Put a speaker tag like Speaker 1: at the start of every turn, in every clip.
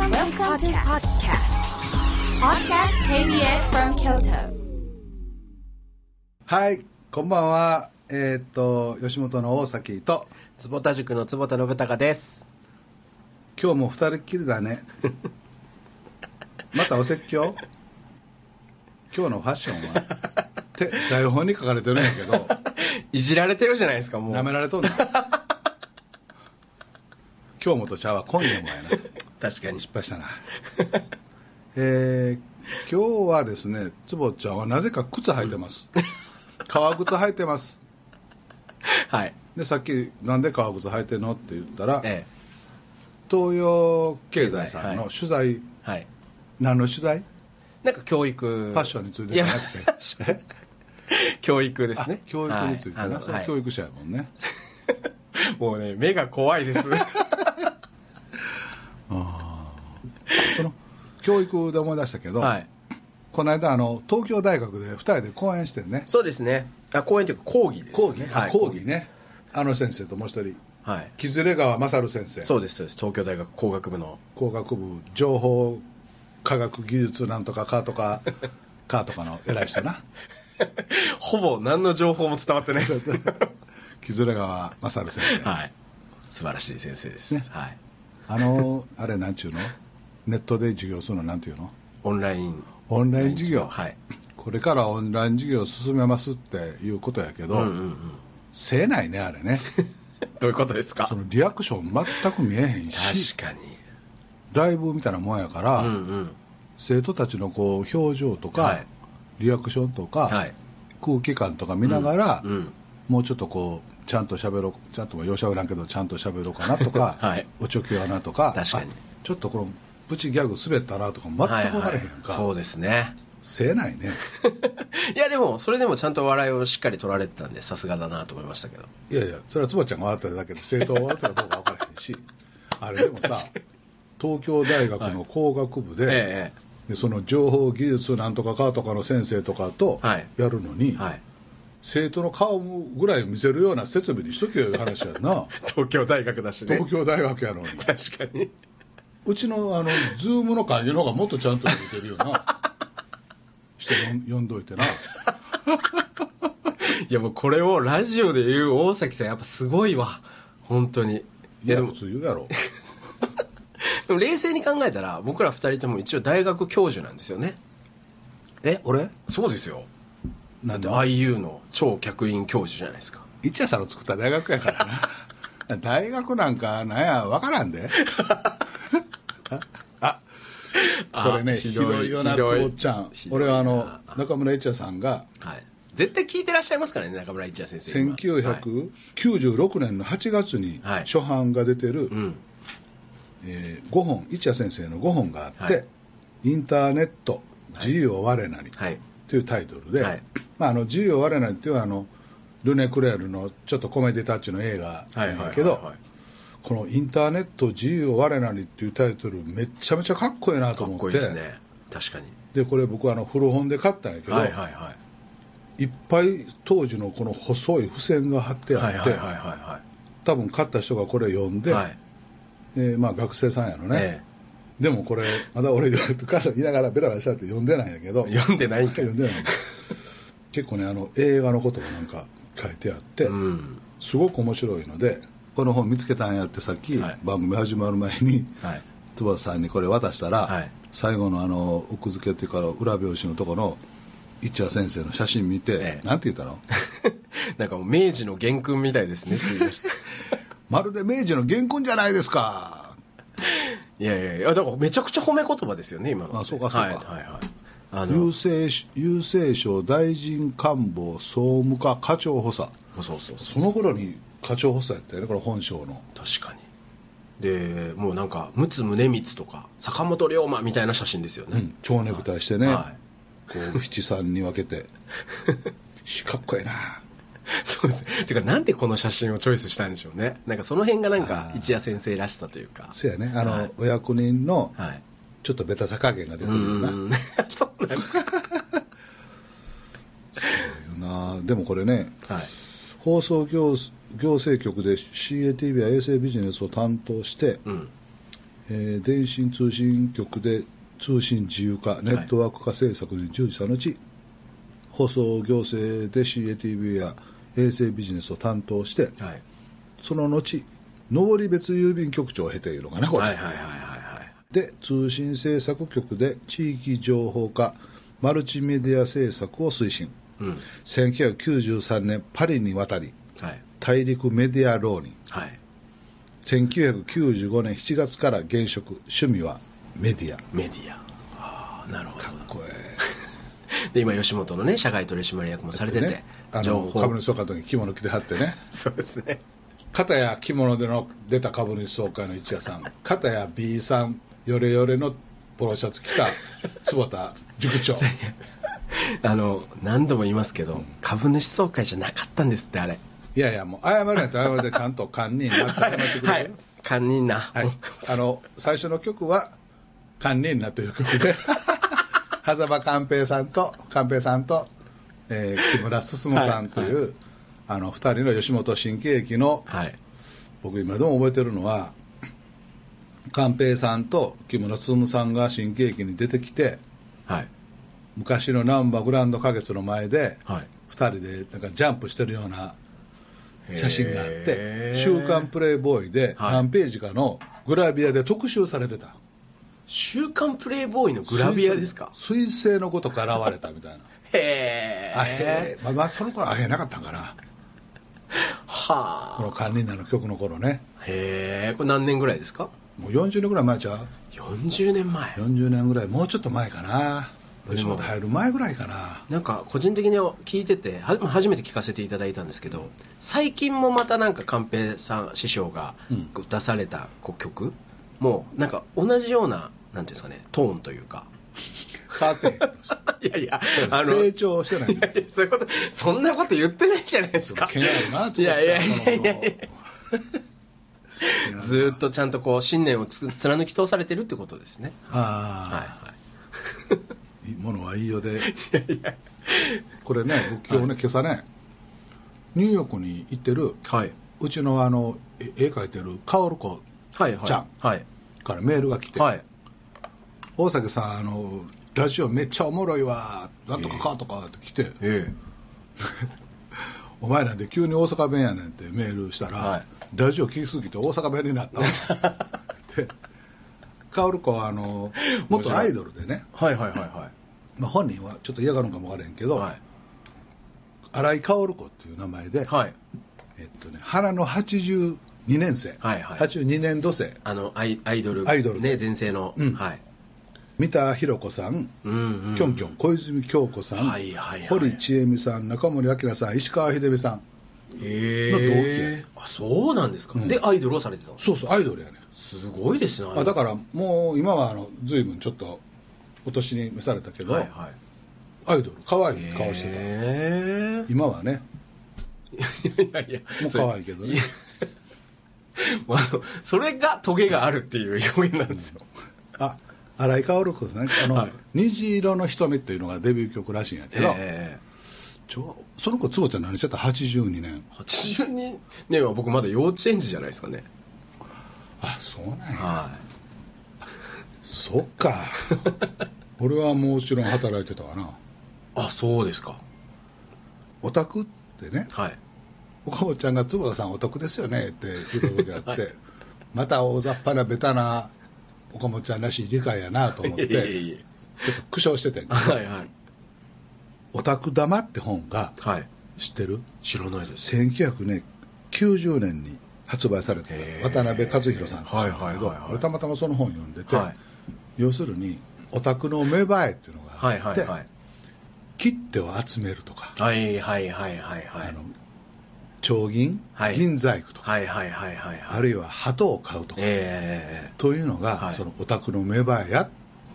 Speaker 1: Welcome, to podcast. Podcast KBS from Kyoto.
Speaker 2: はい、こんばんは。えーっと、吉本の大崎と、
Speaker 3: 坪田塾の坪田信孝です
Speaker 2: 今日も二人っきりだね。またお説教？今日のファッションは？って台本に書かれてるんやけど、
Speaker 3: いじられてるじゃないですかもう
Speaker 2: 舐められとんの今日もとちゃうわ、今夜もやな。
Speaker 3: 確かに。
Speaker 2: 失敗したな。えー、今日はですね、つぼちゃんはなぜか靴履いてます。革靴履いてます。
Speaker 3: はい。
Speaker 2: で、さっき、なんで革靴履いてんのって言ったら、
Speaker 3: え
Speaker 2: 東洋経済さんの
Speaker 3: はい。
Speaker 2: 取材、
Speaker 3: えはい。
Speaker 2: 何の取材？
Speaker 3: なんか教育。
Speaker 2: ファッションについてじゃなくて。
Speaker 3: 教育ですね。
Speaker 2: 教育についてな、
Speaker 3: はい。
Speaker 2: 教育者やもんね、
Speaker 3: もうね目が怖いです
Speaker 2: その教育で思い出したけど、
Speaker 3: はい。
Speaker 2: この間あの東京大学で2人で講演してんね。
Speaker 3: そうですね。あ講演というか講義です
Speaker 2: 講義、
Speaker 3: よねはい。
Speaker 2: 講義ね。あの先生ともう一人。
Speaker 3: はい。
Speaker 2: 木連川勝先生。
Speaker 3: そうですそうです。東京大学工学部の。
Speaker 2: 工学部情報科学技術なんとかかとか かとかの偉い人な。
Speaker 3: ほぼ何の情報も伝わってないです。
Speaker 2: 木連川勝先生、
Speaker 3: はい。素晴らしい先生です、はい
Speaker 2: あのあれなんちゅうの？ネットで授業するのなんていうの？
Speaker 3: オンライン。
Speaker 2: オンライン授業、
Speaker 3: はい。
Speaker 2: これからオンライン授業を進めますっていうことやけど、
Speaker 3: うんうんうん。
Speaker 2: せえないねあれね。
Speaker 3: どういうことですか？
Speaker 2: そのリアクション全く見えへんし
Speaker 3: 確かに。
Speaker 2: ライブみたいなもんやから、
Speaker 3: うんうん。
Speaker 2: 生徒たちのこう表情とか、
Speaker 3: はい。
Speaker 2: リアクションとか、
Speaker 3: はい。
Speaker 2: 空気感とか見ながら、
Speaker 3: うん。
Speaker 2: もうちょっとこうちゃんと喋ろうちゃんともようしゃべらんけどちゃんと喋ろうかなとか、
Speaker 3: はい。
Speaker 2: おちょきやなとか
Speaker 3: 確かに。
Speaker 2: あちょっとこのプチギャグ滑ったなとか全く分からへんやんか、
Speaker 3: はいはいそうですね。
Speaker 2: せえないね。
Speaker 3: いやでもそれでもちゃんと笑いをしっかり取られてたんでさすがだなと思いましたけど。
Speaker 2: いやいやそれは坪ちゃんが笑ってるだけで生徒が笑ってるかどうか分からへんし。あれでもさ東京大学の工学部で,、
Speaker 3: え
Speaker 2: でその情報技術なんとかかとかの先生とかと
Speaker 3: はい。
Speaker 2: やるのに、
Speaker 3: えはい
Speaker 2: 生徒の顔ぐらい見せるような設備にしとけよいう話やんな。
Speaker 3: 東京大学だしね。
Speaker 2: 東京大学やのに。
Speaker 3: 確かに。
Speaker 2: うちのあのズームの感じの方がもっとちゃんと入れてるよな。して呼んどいてな。い
Speaker 3: やもうこれをラジオで言う大崎さんやっぱすごいわ。本当に。い
Speaker 2: い
Speaker 3: やでも
Speaker 2: や普通言うやろ。
Speaker 3: でも冷静に考えたら僕ら二人とも一応大学教授なんですよね。
Speaker 2: え俺？
Speaker 3: そうですよ
Speaker 2: なんで
Speaker 3: IU の超客員教授じゃないですか。
Speaker 2: 一夜さんの作った大学やからな。大学なんかなんや分からんで。あこれねひ
Speaker 3: ひどい
Speaker 2: よなつちゃん。俺はあの中村一夜さんが
Speaker 3: はい。絶対聞いてらっしゃいますからね中村一也先生。今はい
Speaker 2: 1996年の8月に
Speaker 3: はい。
Speaker 2: 初版が出てる、
Speaker 3: うん。
Speaker 2: え5本一夜先生の5本があって、
Speaker 3: はい。
Speaker 2: インターネット自由を我なり」
Speaker 3: はい。
Speaker 2: というタイトルで、
Speaker 3: はい
Speaker 2: まあ、あの自由を我なりっていうのはあのルネ・クレールのちょっとコメディタッチの映画やけどこの「インターネット自由を我なり」っていうタイトルめっちゃめちゃかっこいいなと
Speaker 3: かっ
Speaker 2: 思って
Speaker 3: こいいですね。確かに。
Speaker 2: でこれ僕はあの古本で買ったんやけど、
Speaker 3: はいはいはい。
Speaker 2: いっぱい当時のこの細い付箋が貼ってあって、多分買った人がこれ読んで、
Speaker 3: いはい。
Speaker 2: えーまあ、学生さんやろね、
Speaker 3: え
Speaker 2: でもこれまだ俺母さん言いながらベラベラしちゃって読んでないんやけど。
Speaker 3: え読んでないんかい。
Speaker 2: 読んでない結構ねあの映画のことがなんか書いてあって、
Speaker 3: うん。
Speaker 2: すごく面白いのでこの本見つけたんやってさっき、
Speaker 3: はい。
Speaker 2: 番組始まる前に
Speaker 3: はい。
Speaker 2: 坪田さんにこれ渡したら、
Speaker 3: はい。
Speaker 2: 最後のあの奥付けっていうか裏表紙のところの一夜先生の写真見て、
Speaker 3: ええ。
Speaker 2: なんて言ったの？
Speaker 3: なんかもう明治の元勲みたいですね。って言いました
Speaker 2: まるで明治の元勲じゃないですか。
Speaker 3: いやいやいやだからめちゃくちゃ褒め言葉ですよね今の。
Speaker 2: あそうかそうか。
Speaker 3: はいはいはい。あ
Speaker 2: 郵
Speaker 3: の
Speaker 2: 政郵政省大臣官房総務課課長補佐。
Speaker 3: そうそうそう。
Speaker 2: その頃に課長補佐やったよねこれ本省の。
Speaker 3: 確かに。でもうなんか陸奥宗光とか坂本龍馬みたいな写真ですよね、
Speaker 2: うん蝶ネクタイしてね、
Speaker 3: は
Speaker 2: こう七三に分けて。し かっこいいな。
Speaker 3: そうです。てかなんでこの写真をチョイスしたんでしょうね。なんかその辺がなんか一夜先生らしさというか。
Speaker 2: せやね。あの、
Speaker 3: はい。
Speaker 2: お役人の
Speaker 3: はい
Speaker 2: ちょっとベタさ加減が出て
Speaker 3: う
Speaker 2: るよな、
Speaker 3: ん。そうなんですか。
Speaker 2: そうよな。でもこれね
Speaker 3: はい。
Speaker 2: 放送行行政局で CATV や衛星ビジネスを担当して、
Speaker 3: うん。
Speaker 2: えー電信通信局で通信自由化、ネットワーク化政策に従事した後、放送行政で CATV や衛星ビジネスを担当して、
Speaker 3: はい。
Speaker 2: その後、登別郵便局長を経ているのかな、これ。
Speaker 3: はいはいはいはいはい
Speaker 2: で、通信政策局で地域情報化、マルチメディア政策を推進。
Speaker 3: うん。
Speaker 2: 1993年、パリに渡り、
Speaker 3: はい。
Speaker 2: 大陸メディア浪人。
Speaker 3: はい。
Speaker 2: 1995年7月から現職、趣味はメディア。
Speaker 3: メディア。ああなるほど。
Speaker 2: かっこえ
Speaker 3: で今吉本のね社外取締役もされてて、
Speaker 2: ね。あの株主総会の時に着物着てはってね、
Speaker 3: そうですね。
Speaker 2: 片や着物での出た株主総会の一夜さん、片や B さん、ヨレヨレのポロシャツ着た坪田塾長。
Speaker 3: あの何度も言いますけど、株主総会じゃなかったんですってあれ。
Speaker 2: いやいや、もう謝るんやったら謝るでちゃんと堪忍になって謝ってくれる。
Speaker 3: はい。堪忍な、
Speaker 2: はい、あの最初の曲は「堪忍な」という曲で。狭間寛平さんと寛平さんと、えー木村進さんという、
Speaker 3: はい。
Speaker 2: あの2人の吉本新喜劇の
Speaker 3: はい。
Speaker 2: 僕今でも覚えてるのは寛平さんと木村進さんが新喜劇に出てきて
Speaker 3: はい。
Speaker 2: 昔の難波グランド花月の前で
Speaker 3: はい。
Speaker 2: 2人でなんかジャンプしてるような写真があって
Speaker 3: へ「ー
Speaker 2: 週刊プレイボーイ」で
Speaker 3: はい。
Speaker 2: 何ページかのグラビアで特集されてた。
Speaker 3: 週刊プレイボーイのグラビアですか？
Speaker 2: 彗星のごとく現れたみたいな。
Speaker 3: へ
Speaker 2: あへまあ、まあ、その頃あへなかったんかな。
Speaker 3: はあ。
Speaker 2: このカンニンナの曲の頃ね。
Speaker 3: へえこれ何年ぐらいですか？
Speaker 2: もう40年ぐらい前ちゃう
Speaker 3: ？40年前
Speaker 2: ?40 年ぐらい、もうちょっと前かな。吉本入る前ぐらいかな。
Speaker 3: なんか個人的に聞いてては初めて聞かせていただいたんですけど最近もまたなんか寛平さん師匠が
Speaker 2: うん。
Speaker 3: 出されたこう曲もうなんか同じようななんていうんですかねトーンというか。
Speaker 2: 変わって
Speaker 3: いやいやあの
Speaker 2: 成長してない
Speaker 3: い。やいやそういうことそんなこと言ってないじゃないですか。いやいやいやいや ずーっとちゃんとこう信念をつ貫き通されてるってことですね。はい
Speaker 2: あ。
Speaker 3: は
Speaker 2: あ、い。いものはいいよで。
Speaker 3: いいやいや
Speaker 2: これね、僕今日ね、今朝ね、ニューヨークに行ってる、
Speaker 3: はい、
Speaker 2: うちのあの、え絵描いてる薫子
Speaker 3: はいはい
Speaker 2: ちゃん。
Speaker 3: はい
Speaker 2: からメールが来て、
Speaker 3: はい。
Speaker 2: 大崎さんあのラジオめっちゃおもろいわなんとかかとかって来て、
Speaker 3: え
Speaker 2: お前なんで急に大阪弁やねんってメールしたら、
Speaker 3: はい
Speaker 2: ラジオ聞きすぎて大阪弁になったわ。で薫子はあの元アイドルでね、
Speaker 3: はいはいはいは
Speaker 2: まあ、本人はちょっと嫌がるのかもわからへんけど、
Speaker 3: いはい。
Speaker 2: 新井薫子っていう名前で、
Speaker 3: はい。
Speaker 2: えっとね、花の82年生、
Speaker 3: はいはい。
Speaker 2: 82年度生。
Speaker 3: あのアイアイドル。
Speaker 2: アイドル
Speaker 3: ね前世の、
Speaker 2: うん。
Speaker 3: はい。
Speaker 2: 三田寛子さん、
Speaker 3: うんうん。
Speaker 2: きょんきょん小泉京子さん、
Speaker 3: はいはいはい。
Speaker 2: 堀ちえみさん中森明さん石川秀美さん
Speaker 3: え
Speaker 2: の同期や
Speaker 3: えあそうなんですか、
Speaker 2: うん。
Speaker 3: でアイドルをされてたの？
Speaker 2: そうそうアイドルやね
Speaker 3: すごいですね
Speaker 2: あだからもう今はあの随分ちょっとお年に召されたけど、
Speaker 3: はいはい。
Speaker 2: アイドル可愛い顔してた、
Speaker 3: へ
Speaker 2: 今はね。
Speaker 3: えいやいや。
Speaker 2: もう可愛いけどね。
Speaker 3: やもうあのそれがトゲがあるっていう表現なんですよ。
Speaker 2: あ新井薫子さんね。あの、
Speaker 3: はい。
Speaker 2: 虹色の瞳」っていうのがデビュー曲らしいんやけど、
Speaker 3: え
Speaker 2: その子坪ちゃん何してた？82年。
Speaker 3: え82年は僕まだ幼稚園児じゃないですかね。
Speaker 2: あそうなんや。
Speaker 3: は
Speaker 2: そっか。俺はもちろん働いてたわな。い
Speaker 3: あそうですか。
Speaker 2: オタクってね。
Speaker 3: はい。
Speaker 2: 岡本ちゃんが坪田さんお得ですよね。って言った時あって、
Speaker 3: はい。
Speaker 2: また大雑把なベタな岡本ちゃんらしい理解やなと思って。
Speaker 3: いえいえいえ。
Speaker 2: ちょっと苦笑してて
Speaker 3: はいはい「
Speaker 2: オタク玉」って本が
Speaker 3: はい。
Speaker 2: 知ってる？
Speaker 3: 知らないです。
Speaker 2: 1990年に発売された渡辺和弘さんって人なんだけど俺たまたまその本読んでて、
Speaker 3: はい。
Speaker 2: 要するにオタクの芽生えっていうのが
Speaker 3: はい。
Speaker 2: あって、切手を集めるとか、
Speaker 3: はいはいはいはいはい。
Speaker 2: あの丁銀、
Speaker 3: はい。
Speaker 2: 銀細工とか、
Speaker 3: はいはいはいはいはい。
Speaker 2: あるいは鳩を買うとか、
Speaker 3: え
Speaker 2: というのが、
Speaker 3: はい。
Speaker 2: そのオタクの芽生えや。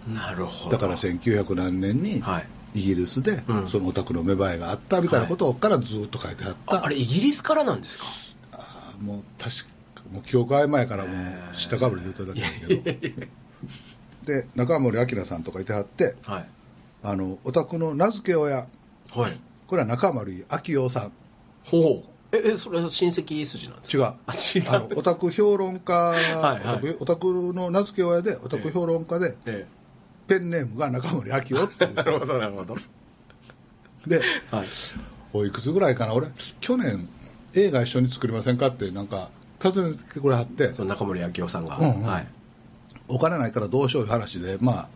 Speaker 3: えなるほど。
Speaker 2: だから1900何年に
Speaker 3: はい
Speaker 2: イギリスで
Speaker 3: うん。
Speaker 2: そのオタクの芽生えがあったみたいなことからずっと書いてあった、
Speaker 3: ああれイギリスからなんですか？
Speaker 2: あーもう確かもう記憶曖昧からもう知ったかぶりで言っただけだけどで中森明さんとかいてはって
Speaker 3: はい。
Speaker 2: あのオタクの名付け親。
Speaker 3: はい。
Speaker 2: これは中森明夫さん。
Speaker 3: ほう。ええそれは親戚筋なんですか？
Speaker 2: 違う。
Speaker 3: あ違う
Speaker 2: あのオタク評論家
Speaker 3: はいはい。
Speaker 2: オタクオタクの名付け親でオタク評論家で、
Speaker 3: え
Speaker 2: ペンネームが中森明夫っていう。
Speaker 3: えなるほどなるほど。
Speaker 2: で
Speaker 3: はい。
Speaker 2: おいくつぐらいかな俺去年映画一緒に作りませんかってなんか尋ねてくれはって。
Speaker 3: その中森明夫さんが、
Speaker 2: うんうん。
Speaker 3: はい、
Speaker 2: お金ないからどうしよういう話でまあ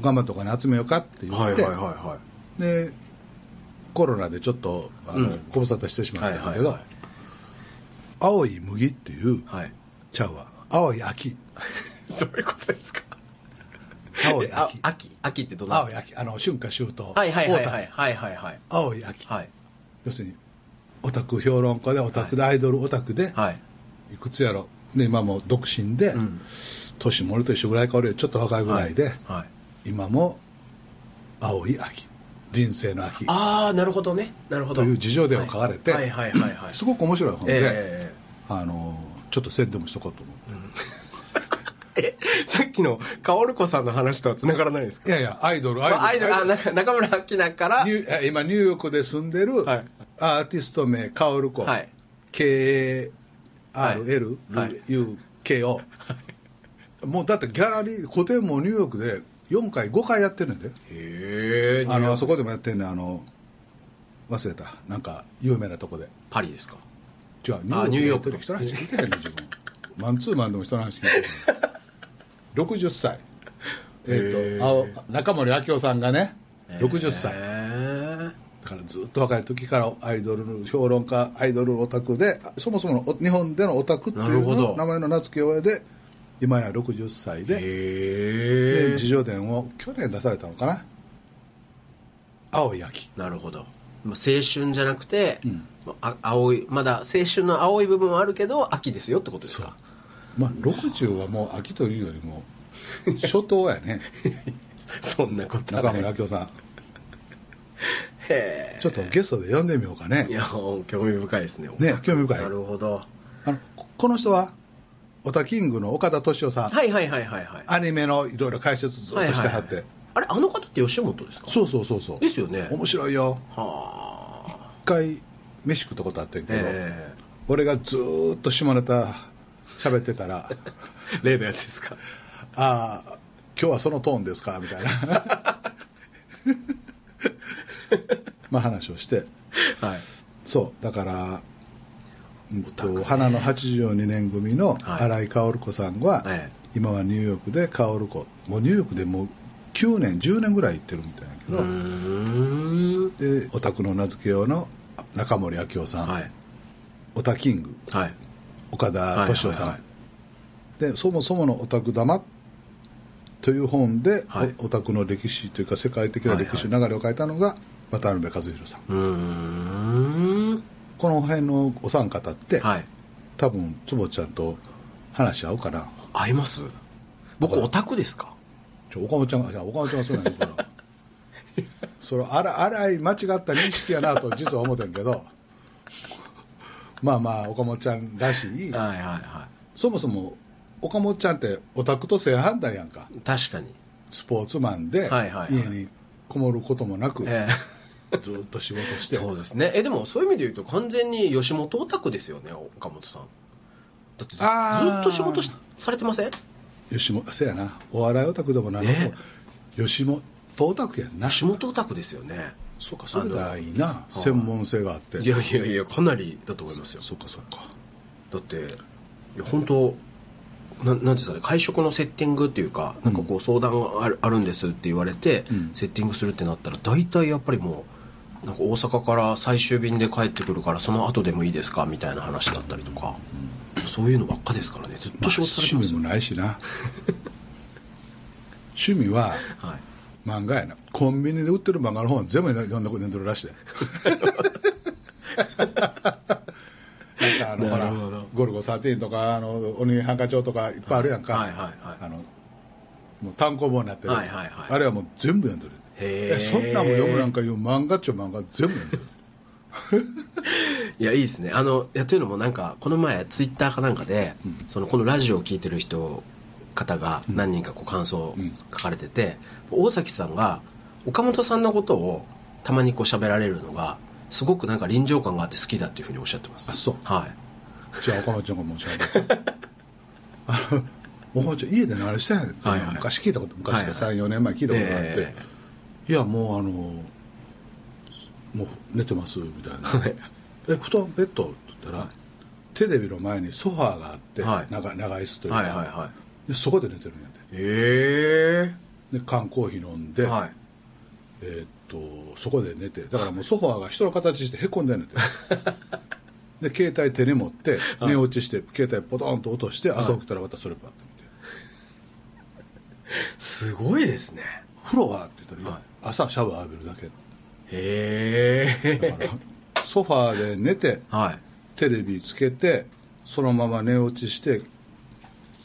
Speaker 2: 頑張ってお金集めようかって言って、
Speaker 3: はいはいはいは
Speaker 2: でコロナでちょっとあの、
Speaker 3: うん。
Speaker 2: ご無沙汰してしまったんだけど、
Speaker 3: はいはいはい。
Speaker 2: 青い麦っていう
Speaker 3: いはい。
Speaker 2: ちゃうわ。青い秋。
Speaker 3: どういうことですか？
Speaker 2: 青い秋。
Speaker 3: 秋秋ってどんな？
Speaker 2: 青い秋あの春夏秋冬。
Speaker 3: はいはいはいはいはいはいはい。
Speaker 2: 青い秋、
Speaker 3: はい。
Speaker 2: 要するにオタク評論家でオタクでアイドルオタクで、
Speaker 3: はい。
Speaker 2: い、くつやろ。で今も独身で、
Speaker 3: うん。
Speaker 2: 年も俺と一緒ぐらいか俺よ。りちょっと若いぐらいで、
Speaker 3: はい。はい。
Speaker 2: 今も青い秋。人生の秋。
Speaker 3: ああなるほどね。なるほど。
Speaker 2: という事情でを書かれて
Speaker 3: はいはいはいはい。はい
Speaker 2: すごく面白い本で、
Speaker 3: え
Speaker 2: あのちょっと宣伝もしとこうと思って、
Speaker 3: ええさっきの薫子さんの話とは繋がらないですか？
Speaker 2: いやいやアイドルアイドル,、
Speaker 3: あアイドルあ中中村明菜から
Speaker 2: ニュ今ニューヨークで住んでる
Speaker 3: はい。
Speaker 2: アーティスト名薫子、
Speaker 3: はい。
Speaker 2: KARLUKO、もうだってギャラリー個展もニューヨークで4回5回やってるんで。
Speaker 3: へえ
Speaker 2: あのあそこでもやってんねん。あの忘れた。なんか有名なとこで。
Speaker 3: パリですか？
Speaker 2: 違う
Speaker 3: あニューヨーク
Speaker 2: で人の話聞いてへんねん自分。マンツーマンでも人の話聞いてへん60歳。え
Speaker 3: ー
Speaker 2: と青中森明夫さんがね60歳
Speaker 3: へえ
Speaker 2: だからずっと若い時からアイドルの評論家アイドルオタクでそもそも日本でのオタクっていうの名前の名付け親で今や60歳で。で自叙伝を去年出されたのかな。青い秋。
Speaker 3: なるほど。まあ青春じゃなくて、
Speaker 2: うん。
Speaker 3: まあ青いまだ青春の青い部分はあるけど秋ですよってことですか
Speaker 2: まあ60はもう秋というよりも初冬やね。
Speaker 3: そんなことは
Speaker 2: 中
Speaker 3: ないです。
Speaker 2: 村明夫さん。
Speaker 3: へえ。
Speaker 2: ちょっとゲストで呼んでみようかね。
Speaker 3: いや興味深いですね。
Speaker 2: ね興味深い。
Speaker 3: なるほど。
Speaker 2: あのここの人はオタキングの岡田敏夫さん、
Speaker 3: はいはいはいはいはい。
Speaker 2: アニメのいろいろ解説ずっとしてはって、
Speaker 3: はいはいはいあれあの方って吉本ですか？
Speaker 2: そうそうそうそう。
Speaker 3: ですよね。
Speaker 2: 面白いよ。
Speaker 3: はあ。
Speaker 2: 一回飯食ったことあってんけど、
Speaker 3: え。
Speaker 2: 俺がずーっと下ネタ喋ってたら。
Speaker 3: え例のやつですか「
Speaker 2: ああ今日はそのトーンですか?」みたいな。まあ話をして。
Speaker 3: はい。
Speaker 2: そうだから、うんと花の82年組の
Speaker 3: はい。
Speaker 2: 新井薫子さんは、
Speaker 3: え
Speaker 2: 今はニューヨークで薫子。もうニューヨークでもう9年10年ぐらい行ってるみたいやけ
Speaker 3: う
Speaker 2: ど、でオタクの名付けようの中森明夫さん、
Speaker 3: はい。
Speaker 2: オタキング。
Speaker 3: はい
Speaker 2: 岡田敏夫さん、
Speaker 3: はい。はい
Speaker 2: でそもそものオタク玉という本で、
Speaker 3: はい。
Speaker 2: おオタクの歴史というか世界的な歴史の流れを書いたのが渡辺和弘さん。
Speaker 3: うーん。
Speaker 2: この辺のお三方って、
Speaker 3: はい。
Speaker 2: 多分坪ちゃんと話合うかな。
Speaker 3: 合います？僕オタクですか？
Speaker 2: 岡本ちゃんがいや岡本ちゃんがそうなんやから それ荒荒い間違った認識やなと実は思ってんけどまあまあ岡本ちゃんらしい。
Speaker 3: はいはいは
Speaker 2: そもそも岡本ちゃんってオタクと正反対やんか。
Speaker 3: い確かに。
Speaker 2: スポーツマンで
Speaker 3: はいはいはい。
Speaker 2: 家にこもることもなく
Speaker 3: え
Speaker 2: ずっと仕事し
Speaker 3: え
Speaker 2: て。
Speaker 3: そうですね。えでもそういう意味で言うと完全に吉本オタクですよね岡本さん。だってずず
Speaker 2: あー。
Speaker 3: っと仕事しされてません？
Speaker 2: 吉本せやな。お笑いオタクでもなんで
Speaker 3: ね。
Speaker 2: も吉本オタクやんな。
Speaker 3: 吉本オタクですよね
Speaker 2: そうかそれがいいな。
Speaker 3: の
Speaker 2: 専門性があって。
Speaker 3: いやいやいやかなりだと思いますよ。
Speaker 2: そうかそうか。
Speaker 3: だっていや本当ななんていうんですかね。会食のセッティングっていうかなんかこう相談がある,、あるんですって言われて、
Speaker 2: うん。
Speaker 3: セッティングするってなったら大体やっぱりもうなんか大阪から最終便で帰ってくるからその後でもいいですか？みたいな話だったりとか、そういうのばっかですからね。ずっと仕事されてますよ、
Speaker 2: 趣味もないしな。趣味は
Speaker 3: はい、
Speaker 2: 漫画やな。コンビニで売ってる漫画の本全部読んだこと読んでるらしいで。なんかあのほら
Speaker 3: なるほど「
Speaker 2: ゴルゴ13」とかあの「鬼ハンカチョウ」とかいっぱいあるやんか、
Speaker 3: はいはいはい
Speaker 2: あのもう単行本になってるやつ、
Speaker 3: はいはいはい。
Speaker 2: あれはもう全部読んでる。えそんなんも読むなんかいう漫画っちゅう漫画全部読んでる。
Speaker 3: いやいいですね。あのいやというのもなんかこの前ツイッターかなんかで、そのこのラジオを聞いてる人方が何人かこう感想を
Speaker 2: うん。
Speaker 3: 書かれてて、大崎さんが岡本さんのことをたまにこう喋られるのがすごくなんか臨場感があって好きだっていうふうにおっしゃってます。
Speaker 2: あそう。
Speaker 3: はい。
Speaker 2: じゃあ岡本ちゃんがもうしゃべる。あの 岡本ちゃん家で何してんのって、
Speaker 3: はいはい
Speaker 2: 昔聞いたこと昔
Speaker 3: はい
Speaker 2: 34年前聞いたことがあって、
Speaker 3: え
Speaker 2: いやもうあのもう寝てますみたいな。
Speaker 3: はい。
Speaker 2: え布団ベッドって言ったら、テレビの前にソファーがあって、
Speaker 3: はい。
Speaker 2: 長長椅子というか、
Speaker 3: はいはいは
Speaker 2: でそこで寝てるんやて。
Speaker 3: いへ
Speaker 2: で缶コーヒー飲んで、
Speaker 3: えはい。
Speaker 2: えーっとそこで寝てだからもうソファーが人の形してへこんでんねんて で携帯手に持って寝落ちして携帯ポトンと落として朝起きたらまたそれパッと見て
Speaker 3: すごいですね「
Speaker 2: 風呂は?」って言ったら朝シャワー浴びるだけ。
Speaker 3: へ
Speaker 2: だからソファーで寝て
Speaker 3: はい。
Speaker 2: テレビつけてそのまま寝落ちして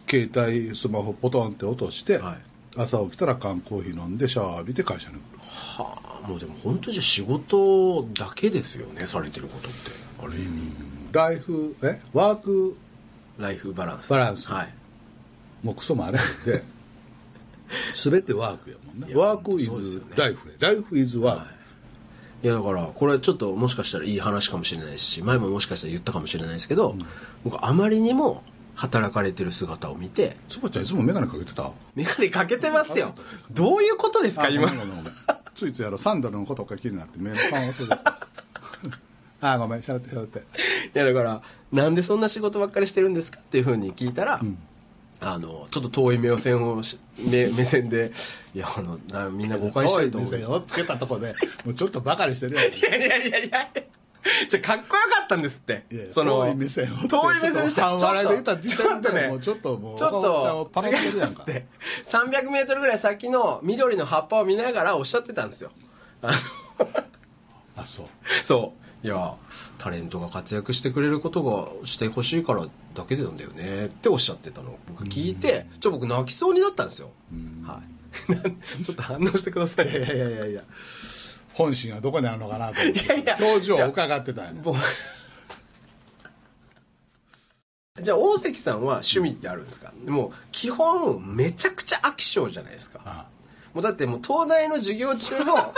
Speaker 2: 携帯スマホポトンって落として、
Speaker 3: はい
Speaker 2: 朝起きたら缶コーヒー飲んでシャワー浴びて会社に来る。
Speaker 3: はあ。もうでも本当じゃ仕事だけですよねされてることって。ある意味
Speaker 2: ライフえ？ワーク
Speaker 3: ライフバランス。
Speaker 2: バランス。
Speaker 3: はい。
Speaker 2: もうクソもあれへんで。全てワークやもんね。ワークイズライフライフイズワーク、
Speaker 3: い。やだからこれちょっともしかしたらいい話かもしれないし前ももしかしたら言ったかもしれないですけど、僕あまりにも働かれてる姿を見て
Speaker 2: つばちゃんいつも眼鏡かけてた？
Speaker 3: 眼鏡かけてますよ。どういうことですか
Speaker 2: あ
Speaker 3: 今？
Speaker 2: ついついあのサンダルのことが気になって目のパン忘れてたあごめんしゃべってしゃべって。
Speaker 3: いやだからなんでそんな仕事ばっかりしてるんですかっていうふうに聞いたら、
Speaker 2: うん。
Speaker 3: あのちょっと遠い目線をし目目線でいやあのなみんな誤解してると思う。
Speaker 2: 遠い目線をつけたとこでもうちょっとバカにしてるやん
Speaker 3: いやいやいやいや じゃかっこよかったんですって。その
Speaker 2: 遠い目線を
Speaker 3: 遠い目線でした。
Speaker 2: 半笑いで言った時
Speaker 3: ちょっとね
Speaker 2: ちょっともう
Speaker 3: ちょっと違いますって。300メートルぐらい先の緑の葉っぱを見ながらおっしゃってたんですよ。あの
Speaker 2: あそう。
Speaker 3: そう。いやタレントが活躍してくれることがしてほしいからだけなんだよねっておっしゃってたのを僕聞いてちょ僕泣きそうになったんですよ。
Speaker 2: うん。
Speaker 3: はい。ちょっと反応してください
Speaker 2: いやいやいやいや本心はどこにあるのかなと思って。
Speaker 3: いやいや。
Speaker 2: 表情を伺ってたんや。
Speaker 3: もう じゃあ大関さんは趣味ってあるんですか？でも基本めちゃくちゃ飽き性じゃないですか。
Speaker 2: あ
Speaker 3: もうだってもう東大の授業中の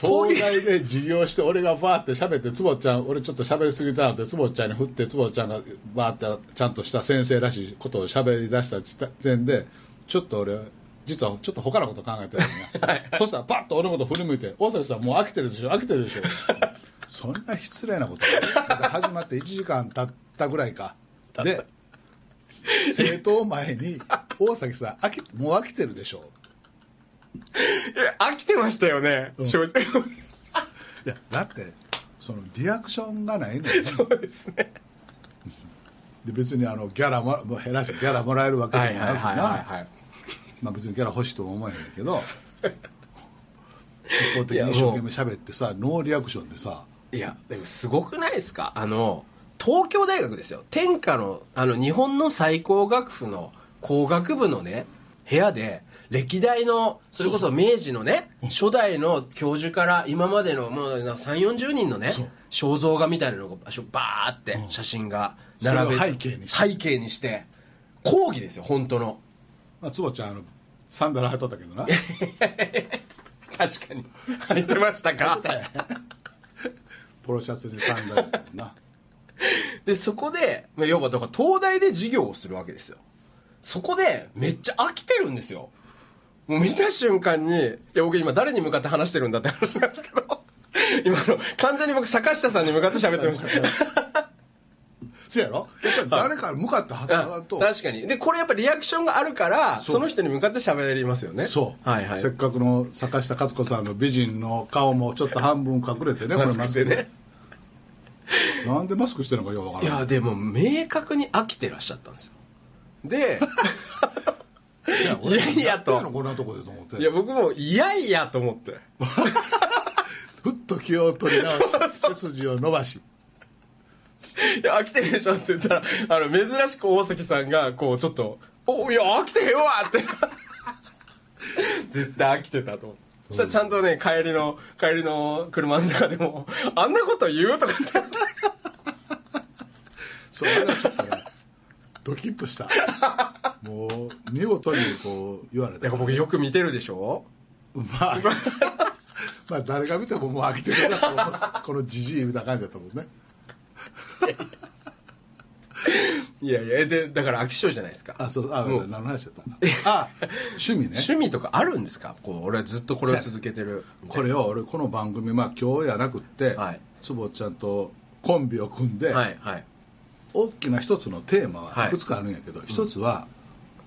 Speaker 2: 東大で授業して俺がバーって喋って坪ちゃん俺ちょっと喋りすぎたなって坪ちゃんに振って坪ちゃんがバーってちゃんとした先生らしいことを喋り出した時点でちょっと俺実はちょっと他のこと考えてるんや、そしたらパッと俺のこと振り向いて「大崎さんもう飽きてるでしょ？飽きてるでしょ」そんな失礼なこと。始まって1時間経ったぐらいか。で生徒を前に「大崎さん飽きもう飽きてるでしょ」
Speaker 3: 飽きてましたよね、
Speaker 2: うん。
Speaker 3: 正直。
Speaker 2: いやだってそのリアクションがないのよね。
Speaker 3: そうですね。
Speaker 2: で別にあのギャラも減らしてギャラもらえるわけ
Speaker 3: はい
Speaker 2: でもな。く
Speaker 3: はいはいはい
Speaker 2: な
Speaker 3: はい
Speaker 2: まあ別にギャラ欲しいとも思えへんけど 一方的に一生懸命喋ってさノーリアクションでさ。
Speaker 3: いやでもすごくないですか？あの東京大学ですよ。天下のあの日本の最高学府の工学部のね部屋で歴代のそれこそ明治のね初代の教授から今までのもう3 4 0人のね肖像画みたいなのがバーって
Speaker 2: うん。
Speaker 3: 写真が並べ
Speaker 2: て。
Speaker 3: 背景にして講義ですよ本当の
Speaker 2: まあ坪ちゃんあのサンダル履いとったけどな。
Speaker 3: 確かに。入ってましたか？
Speaker 2: ポロシャツにサンダルな。
Speaker 3: でそこでまあ要はだから東大で授業をするわけですよ。そこでめっちゃ飽きてるんですよ。もう見た瞬間にいや僕今誰に向かって話してるんだって話なんですけど。今の完全に僕坂下さんに向かって喋ってました
Speaker 2: そやろ？やっぱり誰かに向かって働かんと。
Speaker 3: 確かに。でこれやっぱリアクションがあるから
Speaker 2: そ
Speaker 3: の人に向かって喋りますよね。
Speaker 2: そう、
Speaker 3: はいはい。
Speaker 2: せっかくの坂下勝子さんの美人の顔もちょっと半分隠れてねこれ
Speaker 3: マスク。でね。
Speaker 2: なんでマスクしてるのかよくわか
Speaker 3: い
Speaker 2: らない
Speaker 3: やでも明確に飽きてらっしゃったんですよ。で
Speaker 2: いや
Speaker 3: いやいやと。
Speaker 2: こんなとこでと思って。
Speaker 3: いや僕もいやいやと思って。
Speaker 2: ふっと気を取り直し背筋を伸ばし
Speaker 3: いや飽きてるでしょって言ったらあの珍しく大関さんがこうちょっと「おいや飽きてへんわ!」って。絶対飽きてたと。思うそしたらちゃんとね帰りの帰りの車の中でも「あんなこと言う?」とかって。
Speaker 2: そうあれはちょっとねドキッとした。もう見事にこう言われた。
Speaker 3: 僕よく見てるでしょ？
Speaker 2: まあ まあ誰が見てももう飽きてるなと思います。このじじいみたいな感じだと思うね
Speaker 3: いやいやでだから飽き性じゃないですか。
Speaker 2: あそうあ
Speaker 3: もう。
Speaker 2: 何の話だったんだ。あ趣味ね。
Speaker 3: 趣味とかあるんですか？こう俺はずっとこれを続けてる。
Speaker 2: これを俺この番組まあ今日やなくって、
Speaker 3: はい。
Speaker 2: 坪ちゃんとコンビを組んで、
Speaker 3: はいはい。
Speaker 2: 大きな一つのテーマ
Speaker 3: は
Speaker 2: はい。いくつかあるんやけど、一つは、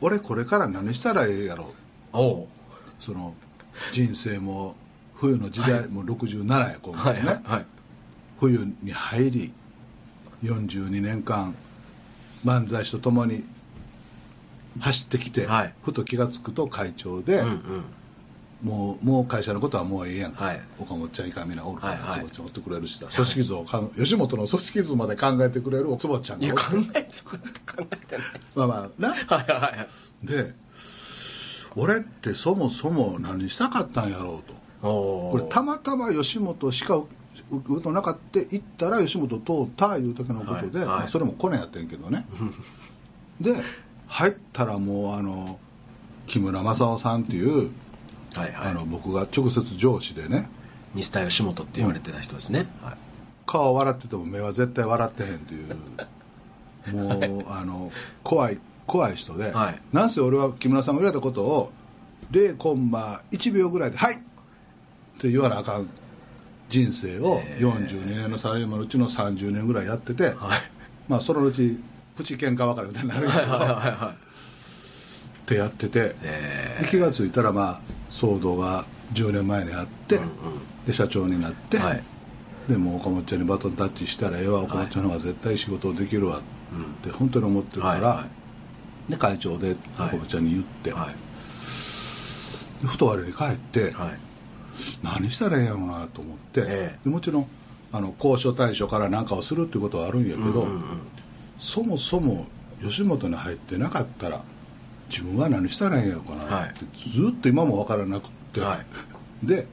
Speaker 2: 俺これから何したらええやろ
Speaker 3: おう。
Speaker 2: その人生も冬の時代も67や今
Speaker 3: はい
Speaker 2: 月ね、
Speaker 3: はいはい。
Speaker 2: 冬に入り42年間漫才師と共に走ってきて、
Speaker 3: はい。
Speaker 2: ふと気が付くと会長で、
Speaker 3: うんうん。
Speaker 2: もうもう会社のことはもうええやんか、
Speaker 3: はい。
Speaker 2: 岡本ちゃん以下みんなおるから、
Speaker 3: はいはい。
Speaker 2: 坪ちゃんおってくれるしさ。組織図をかん吉本の組織図まで考えてくれる坪ちゃんが
Speaker 3: いや考えて考えてない
Speaker 2: まあまあな。
Speaker 3: はいはいはい。
Speaker 2: で俺ってそもそも何したかったんやろうと。
Speaker 3: お
Speaker 2: これたまたま吉本しか受けことなかった行ったら吉本通ったいう時のことで、
Speaker 3: はいはい。
Speaker 2: まあ、それもコネやってんけどね。で入ったらもうあの木村正夫さんっていう、
Speaker 3: はいはい。
Speaker 2: あの僕が直接上司でね。
Speaker 3: ミスター吉本って言われてた人ですね、はい。
Speaker 2: 顔笑ってても目は絶対笑ってへんっていう。もうあの怖い怖い人で、
Speaker 3: はい。
Speaker 2: なんせ俺は木村さんが言われたことを0コンマ1秒ぐらいで「はい!」って言わなあかん人生を42年のサラリーマンのうちの30年ぐらいやってて、
Speaker 3: はい。
Speaker 2: まあそのうちプチ喧嘩別れみたいになるけど、ってやってて、気が付いたらまあ騒動が10年前にあって、
Speaker 3: うんうん。
Speaker 2: で社長になって、
Speaker 3: はい。
Speaker 2: でもう岡本ちゃんにバトンタッチしたらええわ岡本ちゃんの方が絶対仕事できるわって本当に思ってるから、
Speaker 3: はいは
Speaker 2: で会長で
Speaker 3: はい。
Speaker 2: 岡本ちゃんに言って、ふと我に帰って、
Speaker 3: はい
Speaker 2: 何したらええんやろうなと思って、
Speaker 3: ええ。
Speaker 2: でもちろんあの交渉対象から何かをするっていうことはあるんやけど、
Speaker 3: うんうんうん。
Speaker 2: そもそも吉本に入ってなかったら自分は何したらええんやろうかな
Speaker 3: はい。
Speaker 2: って、ずっと今も分からなくって、
Speaker 3: は
Speaker 2: で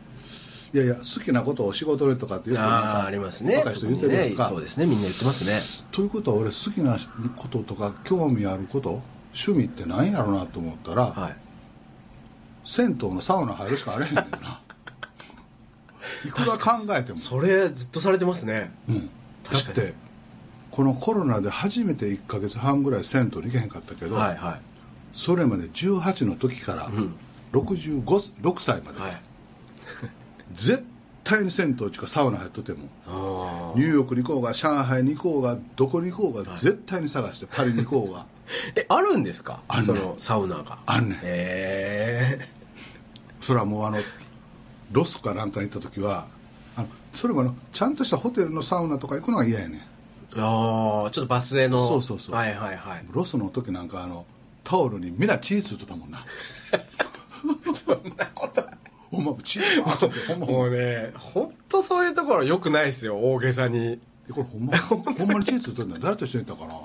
Speaker 2: いやいや好きなことを仕事でとかってよく
Speaker 3: ありますね。
Speaker 2: 若い人言ってるやんか、
Speaker 3: ね。そうですね。みんな言ってますね。
Speaker 2: ということは俺好きなこととか興味あること趣味って何やろうなと思ったら、
Speaker 3: はい。
Speaker 2: 銭湯のサウナ入るしかあれへんねんないくら考えても。
Speaker 3: それずっとされてますね。
Speaker 2: うん、だってこのコロナで初めて1か月半ぐらい銭湯に行けへんかったけど、
Speaker 3: はいは
Speaker 2: それまで18の時から
Speaker 3: うん。
Speaker 2: 65 6歳まで、
Speaker 3: いはい。
Speaker 2: 絶対に銭湯ちかサウナ入っとっても
Speaker 3: あ
Speaker 2: ニューヨークに行こうが上海に行こうがどこに行こうが
Speaker 3: はい。
Speaker 2: 絶対に探してパリに行こうが。
Speaker 3: えあるんですか？
Speaker 2: あんねん。
Speaker 3: そのサウナが。
Speaker 2: あんねん。
Speaker 3: え
Speaker 2: それはもうあのロスかなんかに行った時はあのそれもあのちゃんとしたホテルのサウナとか行くのが嫌やねん。
Speaker 3: えああちょっとバスへの。
Speaker 2: そうそうそう。
Speaker 3: はいはいはい。
Speaker 2: ロスの時なんかあのタオルにみんなチーズついてたもんな。
Speaker 3: そんなこと。
Speaker 2: ほんまチーズっ
Speaker 3: もうね本当そういうところよくないですよ大げさに。
Speaker 2: えこれほんま ほんまにチーズついてるんだよ誰と一緒に行ったかな。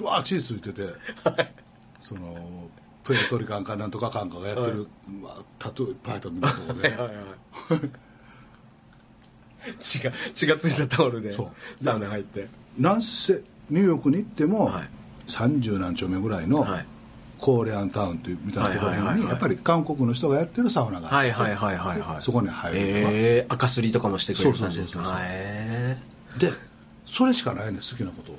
Speaker 2: うわチーズついてて、そのプエルトリカンかなんとかかんかがやってる、うわタトゥーいっぱい入ったみたいなとこで、
Speaker 3: はいはいはい。血が血がついたタオルで
Speaker 2: そう。
Speaker 3: サウナ入って。
Speaker 2: なんせニューヨークに行っても、
Speaker 3: はい。
Speaker 2: 30何丁目ぐらいの、
Speaker 3: はい。
Speaker 2: コーレアンタウンというみたいなところ
Speaker 3: はいはいはいはい。
Speaker 2: にやっぱり韓国の人がやってるサウナがあって
Speaker 3: はいはいはいはいはい。
Speaker 2: そこに入る。
Speaker 3: ええ赤すりとかもしてくれる感じですか
Speaker 2: そうそうそうそう
Speaker 3: へ
Speaker 2: でそれしかないね好きなこと。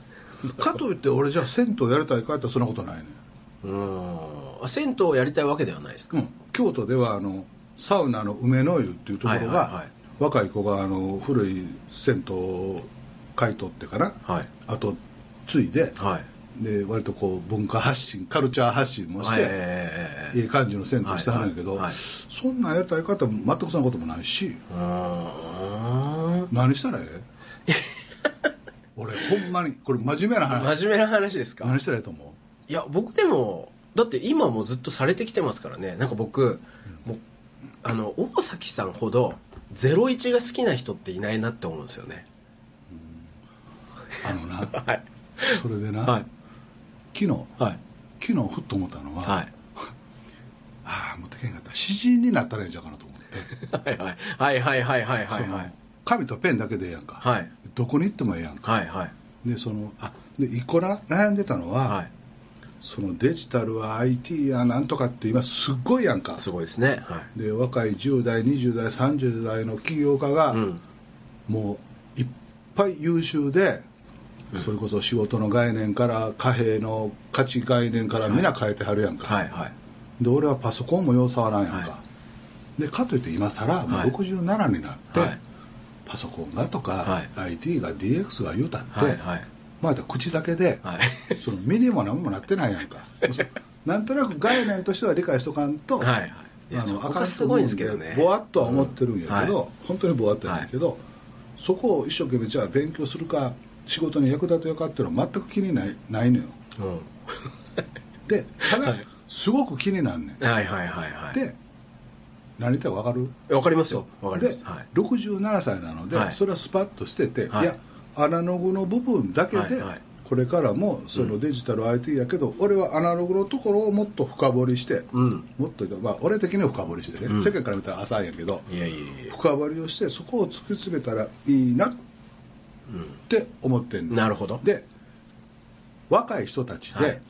Speaker 2: かといって俺じゃあ銭湯やりたいかやったらそんなことないね。
Speaker 3: えうん。あ銭湯をやりたいわけではないですか、
Speaker 2: うん。京都ではあのサウナの梅の湯っていうところが、若い子があの古い銭湯を買い取ってかな。
Speaker 3: はい。
Speaker 2: あと継いで
Speaker 3: はい。
Speaker 2: で割とこう文化発信カルチャー発信もして、
Speaker 3: ええ
Speaker 2: いい感じの銭湯してはるんやけど、そんなんやりたい方も全くそんなこともないし。何したらええ？俺ほんまにこれ真面目な話。
Speaker 3: 真面目な話ですか？
Speaker 2: 何したらええと思う？
Speaker 3: いや僕でもだって今もずっとされてきてますからね。なんか僕、もうあの大崎さんほど01が好きな人っていないなって思うんですよね。
Speaker 2: あのな。
Speaker 3: はい。
Speaker 2: それでな、
Speaker 3: はい。
Speaker 2: 昨日
Speaker 3: はい。
Speaker 2: 昨日ふっと思ったのは、
Speaker 3: はい。
Speaker 2: ああ持ってけんかった。詩人になったらええんちゃうかなと思って。
Speaker 3: はいはい。はいはいはいはいはい
Speaker 2: 紙とペンだけでええやんか、
Speaker 3: はい。
Speaker 2: どこに行ってもええやんか。
Speaker 3: はいはい。
Speaker 2: でそのあで一個な悩んでたのは、
Speaker 3: はい
Speaker 2: そのデジタルは IT やなんとかって今すっごいやんか。
Speaker 3: すごいですね。は
Speaker 2: で若い10代20代30代の起業家が、
Speaker 3: い、うん、
Speaker 2: もういっぱい優秀で、それこそ仕事の概念から貨幣の価値概念から皆変えてはるやんか、
Speaker 3: はいはい。
Speaker 2: で俺はパソコンもよう触らんやんか、
Speaker 3: は
Speaker 2: でかといって今更もう
Speaker 3: はい。
Speaker 2: 67になって、
Speaker 3: はい。
Speaker 2: パソコンがとか、
Speaker 3: は
Speaker 2: IT が DX が言うたって、
Speaker 3: はいはい
Speaker 2: まだ口だけで、
Speaker 3: はい。
Speaker 2: その身にも何もなってないやんか。そなんとなく概念としては理解しとかんと、
Speaker 3: はいはい。いや
Speaker 2: あの
Speaker 3: すごいんですけどね。
Speaker 2: ぼわっとは思ってるんやけど、
Speaker 3: うん
Speaker 2: 本当にぼわっとやねんけど、そこを一生懸命じゃあ勉強するか仕事に役立てようかっていうのは全く気にないないのよ。
Speaker 3: うん。
Speaker 2: でただ、
Speaker 3: はい。
Speaker 2: すごく気になんねん。
Speaker 3: はいはいはいはい。
Speaker 2: で何言ってか分かる？
Speaker 3: わかりますよ。わかり
Speaker 2: で、
Speaker 3: ます。はい。
Speaker 2: 67歳なので、
Speaker 3: はい。
Speaker 2: それはスパッと捨てて、
Speaker 3: はい。
Speaker 2: い、やアナログの部分だけで、これからもそのデジタル IT やけど、俺はアナログのところをもっと深掘りして、
Speaker 3: うん。
Speaker 2: もっとまあ、俺的には深掘りしてね、
Speaker 3: うん。
Speaker 2: 世間から見たら浅いんやけど深掘りをしてそこを突き詰めたらいいなって思ってんの。
Speaker 3: なるほど。
Speaker 2: で若い人たちで、
Speaker 3: はい。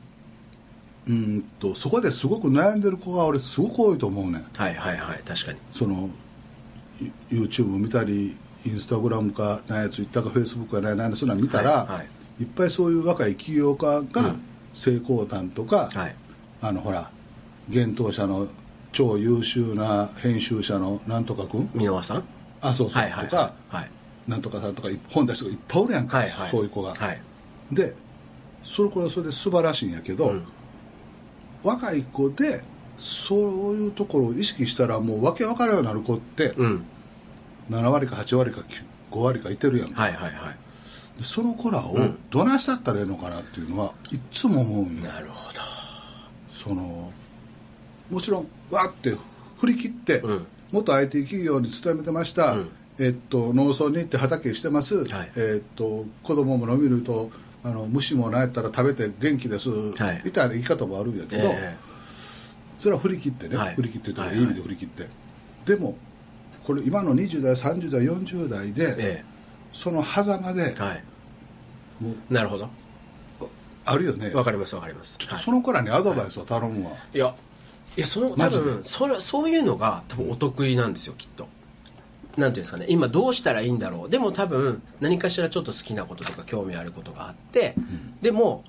Speaker 3: う
Speaker 2: ーんとそこですごく悩んでる子が俺すごく多いと思うねん。
Speaker 3: はいはいはい確かに。
Speaker 2: そのユ YouTube 見たりインスタグラムか何やツイッターかフェイスブックか何や何やそんなん見たら、
Speaker 3: はいはい。
Speaker 2: いっぱいそういう若い起業家が
Speaker 3: うん。
Speaker 2: 成功談とか、
Speaker 3: はい。
Speaker 2: あのほら幻冬者の超優秀な編集者のなんとか君？
Speaker 3: 箕輪さん？
Speaker 2: あそうそう、
Speaker 3: はいはい
Speaker 2: とか
Speaker 3: はい。
Speaker 2: なんとかさんとか本出していっぱいおるやんか、
Speaker 3: はいはい。
Speaker 2: そういう子が、
Speaker 3: はい。
Speaker 2: でそれこれはそれで素晴らしいんやけど、
Speaker 3: うん。
Speaker 2: 若い子でそういうところを意識したらもう訳分かるようになる子って
Speaker 3: うん
Speaker 2: 7割か8割か5割かいてるやん。か、
Speaker 3: はいはいはい。
Speaker 2: でその子らを
Speaker 3: うん。
Speaker 2: どないしたったらいいのかなっていうのはいっつも思うんよ。
Speaker 3: なるほど。
Speaker 2: そのもちろんわーって振り切って、
Speaker 3: うん。
Speaker 2: 元 IT 企業に勤めてました、
Speaker 3: うん。
Speaker 2: えっと、農村に行って畑してます、
Speaker 3: はい。
Speaker 2: えっと、子供も飲みるとあの虫もないったら食べて元気です、
Speaker 3: はい。
Speaker 2: みたいな言い方もあるんやけど、
Speaker 3: え
Speaker 2: それは振り切ってね、
Speaker 3: はい。
Speaker 2: 振り切ってというか、
Speaker 3: はい。
Speaker 2: いい意味で振り切って。でもこれ今の20代30代40代で、
Speaker 3: え
Speaker 2: その狭間で
Speaker 3: えはい。
Speaker 2: もう
Speaker 3: なるほど。
Speaker 2: あるよね。
Speaker 3: わかりますわかります。はい。
Speaker 2: その子らにアドバイスを頼むわ、
Speaker 3: い。やいやその多分それそういうのが多分お得意なんですよきっと。なんていうんですかね。今どうしたらいいんだろう。でも多分何かしらちょっと好きなこととか興味あることがあって、でも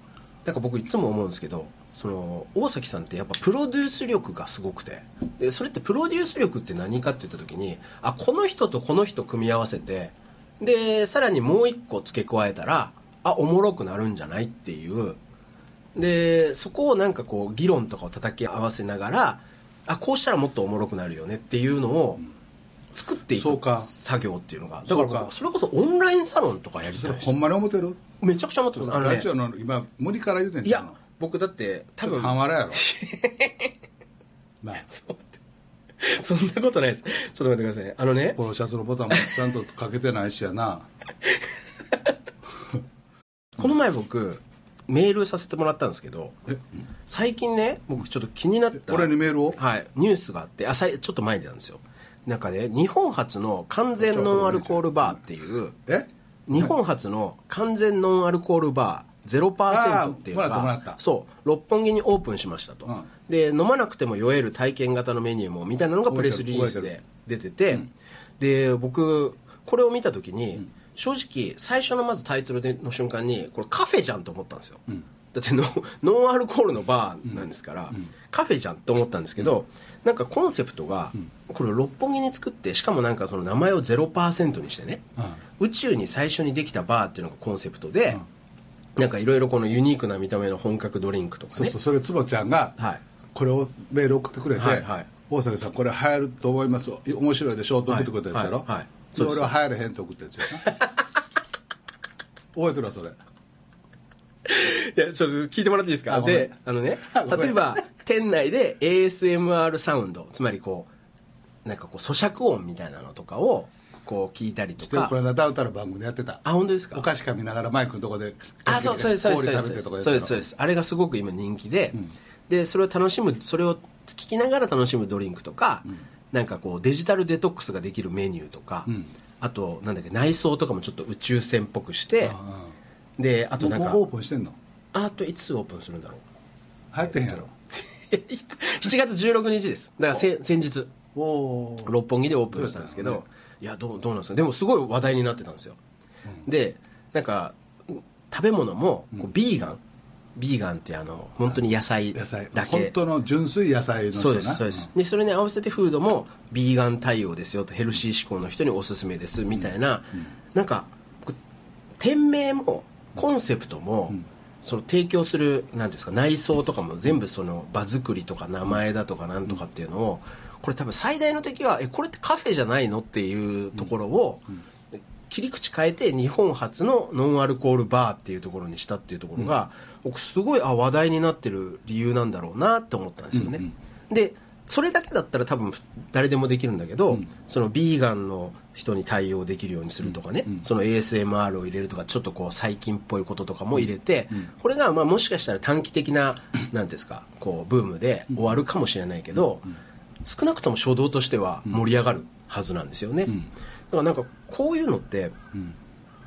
Speaker 3: なんか僕いつも思うんですけどその大崎さんってやっぱプロデュース力がすごくて。でそれってプロデュース力って何かって言った時にあこの人とこの人組み合わせてでさらにもう一個付け加えたらあおもろくなるんじゃないっていう。でそこをなんかこう議論とかを叩き合わせながらあこうしたらもっとおもろくなるよねっていうのを作っていく作業っていうのが。だ
Speaker 2: か。
Speaker 3: から僕それこそオンラインサロンとかやりたい
Speaker 2: ほんまに思ってる？
Speaker 3: めちゃくちゃ思ってます。あの、ね
Speaker 2: ラジ、オの今無理から言うてん。
Speaker 3: いや僕だって多分
Speaker 2: 半笑やろ。な あ。
Speaker 3: そんなことないです。ちょっと待ってくださいあのね。
Speaker 2: このシャツのボタンもちゃんとかけてないしやな。
Speaker 3: この前僕メールさせてもらったんですけど
Speaker 2: え？
Speaker 3: 最近ね僕ちょっと気になった
Speaker 2: 俺にメールを？
Speaker 3: はい、ニュースがあってあさいちょっと前なんですよ。なんかね日本初の完全ノンアルコールバーっていう
Speaker 2: え？
Speaker 3: 日本初の完全ノンアルコールバー0%っていうのがそう六本木にオープンしましたと、
Speaker 2: うん。
Speaker 3: で飲まなくても酔える体験型のメニューもみたいなのがプレスリリースで出てて、
Speaker 2: うん。
Speaker 3: で僕これを見た時に、
Speaker 2: ん。
Speaker 3: 正直最初のまずタイトルでの瞬間にこれカフェじゃんと思ったんですよ、
Speaker 2: うん。
Speaker 3: だってノノンアルコールのバーなんですから、
Speaker 2: うん。
Speaker 3: カフェじゃんと思ったんですけど、なんかコンセプトが
Speaker 2: うん。
Speaker 3: これを六本木に作ってしかもなんかその名前を0%にしてね宇宙に最初にできたバーっていうのがコンセプトで、
Speaker 2: うん
Speaker 3: なんかいろいろこのユニークな見た目の本格ドリンクとかね。
Speaker 2: そうそうそれ坪ちゃんが
Speaker 3: はい。
Speaker 2: これをメール送ってくれて、
Speaker 3: はいはい。
Speaker 2: 大崎さんこれ流行ると思います面白いでしょって送ってくれたやつやろ、
Speaker 3: はいはい。そうです。
Speaker 2: 俺は流行れへんって送ったやつやな。覚えてるわそれ。
Speaker 3: いやちょっと聞いてもらっていいですか？であのね 例えば店内で ASMR サウンドつまりこうなんかこう咀嚼音みたいなのとかをこう聞いたりとか。
Speaker 2: これ間ダウンタウンの番組でやってた。
Speaker 3: あ本当ですか？
Speaker 2: お菓子か見ながらマイクのとこで
Speaker 3: あそうそうそうそうそうそうです。あれがすごく今人気で、
Speaker 2: うん。
Speaker 3: でそれを楽しむそれを聞きながら楽しむドリンクとか、
Speaker 2: うん。
Speaker 3: なんかこうデジタルデトックスができるメニューとか、
Speaker 2: うん。
Speaker 3: あとなんだっけ内装とかもちょっと宇宙船っぽくして
Speaker 2: あ
Speaker 3: であ
Speaker 2: あ
Speaker 3: となんか
Speaker 2: オープンしてんの？
Speaker 3: あといつオープンするんだろう。
Speaker 2: 流行ってへんやろ。
Speaker 3: 7月16日です。だからせ先日。六本木でオープンしたんですけど、
Speaker 2: どうや
Speaker 3: いやどうどうなんですか？でもすごい話題になってたんですよ、でなんか食べ物もこうビーガン、ビーガンってあの本当に野菜だけ。
Speaker 2: 本当の純粋野菜の
Speaker 3: そうですそうです、でそれに合わせてフードもビーガン対応ですよとヘルシー志向の人におすすめですみたいな、なんかこう店名もコンセプトも、
Speaker 2: うん。
Speaker 3: その提供するなんていうんですか内装とかも全部その場作りとか名前だとかなんとかっていうのをこれ多分最大の敵はえこれってカフェじゃないのっていうところを、切り口変えて日本初のノンアルコールバーっていうところにしたっていうところが、僕すごいあ話題になってる理由なんだろうなって思ったんですよね、
Speaker 2: うん
Speaker 3: でそれだけだったら多分誰でもできるんだけど、
Speaker 2: うん。
Speaker 3: そのビーガンの人に対応できるようにするとかね、
Speaker 2: うん
Speaker 3: その ASMR を入れるとかちょっとこう最近っぽいこととかも入れて、
Speaker 2: うん。
Speaker 3: これがまあもしかしたら短期的ななんていうんですかこうブームで終わるかもしれないけど、少なくとも初動としては盛り上がるはずなんですよね、
Speaker 2: うん。
Speaker 3: だからなんかこういうのって
Speaker 2: うん。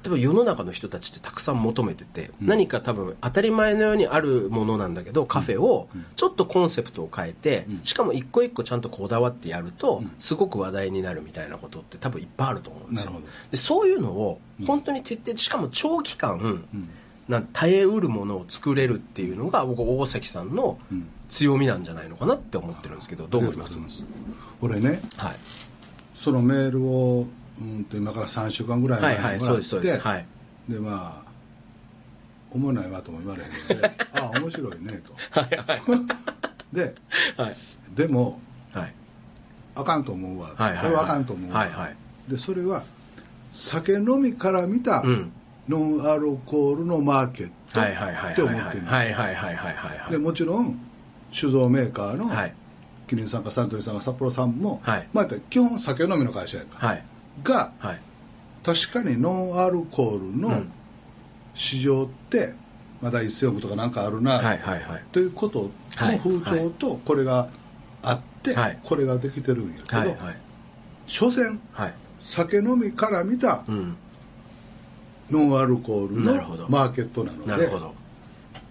Speaker 3: 多分世の中の人たちってたくさん求めてて、
Speaker 2: うん。
Speaker 3: 何か多分当たり前のようにあるものなんだけどカフェをちょっとコンセプトを変えて、
Speaker 2: うん。
Speaker 3: しかも一個一個ちゃんとこだわってやると、
Speaker 2: うん。
Speaker 3: すごく話題になるみたいなことって多分いっぱいあると思うんですよ。でそういうのを
Speaker 2: うん。
Speaker 3: 本当に徹底しかも長期間、
Speaker 2: うん。
Speaker 3: なん耐えうるものを作れるっていうのが僕大崎さんの
Speaker 2: うん
Speaker 3: 強みなんじゃないのかなって思ってるんですけどどう思います？
Speaker 2: 俺ね
Speaker 3: はい。
Speaker 2: そのメールをうんと今から3週間ぐらい前
Speaker 3: はい
Speaker 2: にもらって
Speaker 3: はいそうですそうです。はい。
Speaker 2: でまあ思わないわとも言われへんのであ面白いねと。
Speaker 3: はいはい。
Speaker 2: で
Speaker 3: はい。
Speaker 2: でも
Speaker 3: はい。
Speaker 2: あかんと思うわ、
Speaker 3: はいはいはい。
Speaker 2: これはあかんと思うわ、
Speaker 3: はいはい。
Speaker 2: でそれは酒飲みから見た
Speaker 3: うん。
Speaker 2: ノンアルコールのマーケット
Speaker 3: はいはいはい
Speaker 2: って
Speaker 3: はい
Speaker 2: 思ってるの
Speaker 3: はいはいはいはいはいはい。
Speaker 2: でもちろん酒造メーカーの
Speaker 3: はい。
Speaker 2: キリンさんかサントリーさんか札幌さんも、
Speaker 3: はい。
Speaker 2: まあ、基本酒飲みの会社やんか、
Speaker 3: はい。
Speaker 2: が
Speaker 3: はい。
Speaker 2: 確かにノンアルコールの
Speaker 3: うん。
Speaker 2: 市場ってまだ1000億とかなんかあるな、
Speaker 3: はいはいはい。
Speaker 2: ということの
Speaker 3: はい
Speaker 2: 風潮とこれがあって、
Speaker 3: はい。
Speaker 2: これができてるんやけど、
Speaker 3: はいはい。
Speaker 2: 所詮
Speaker 3: はい。
Speaker 2: 酒飲みから見た
Speaker 3: うん。
Speaker 2: ノンアルコールのマーケットなので
Speaker 3: なるほど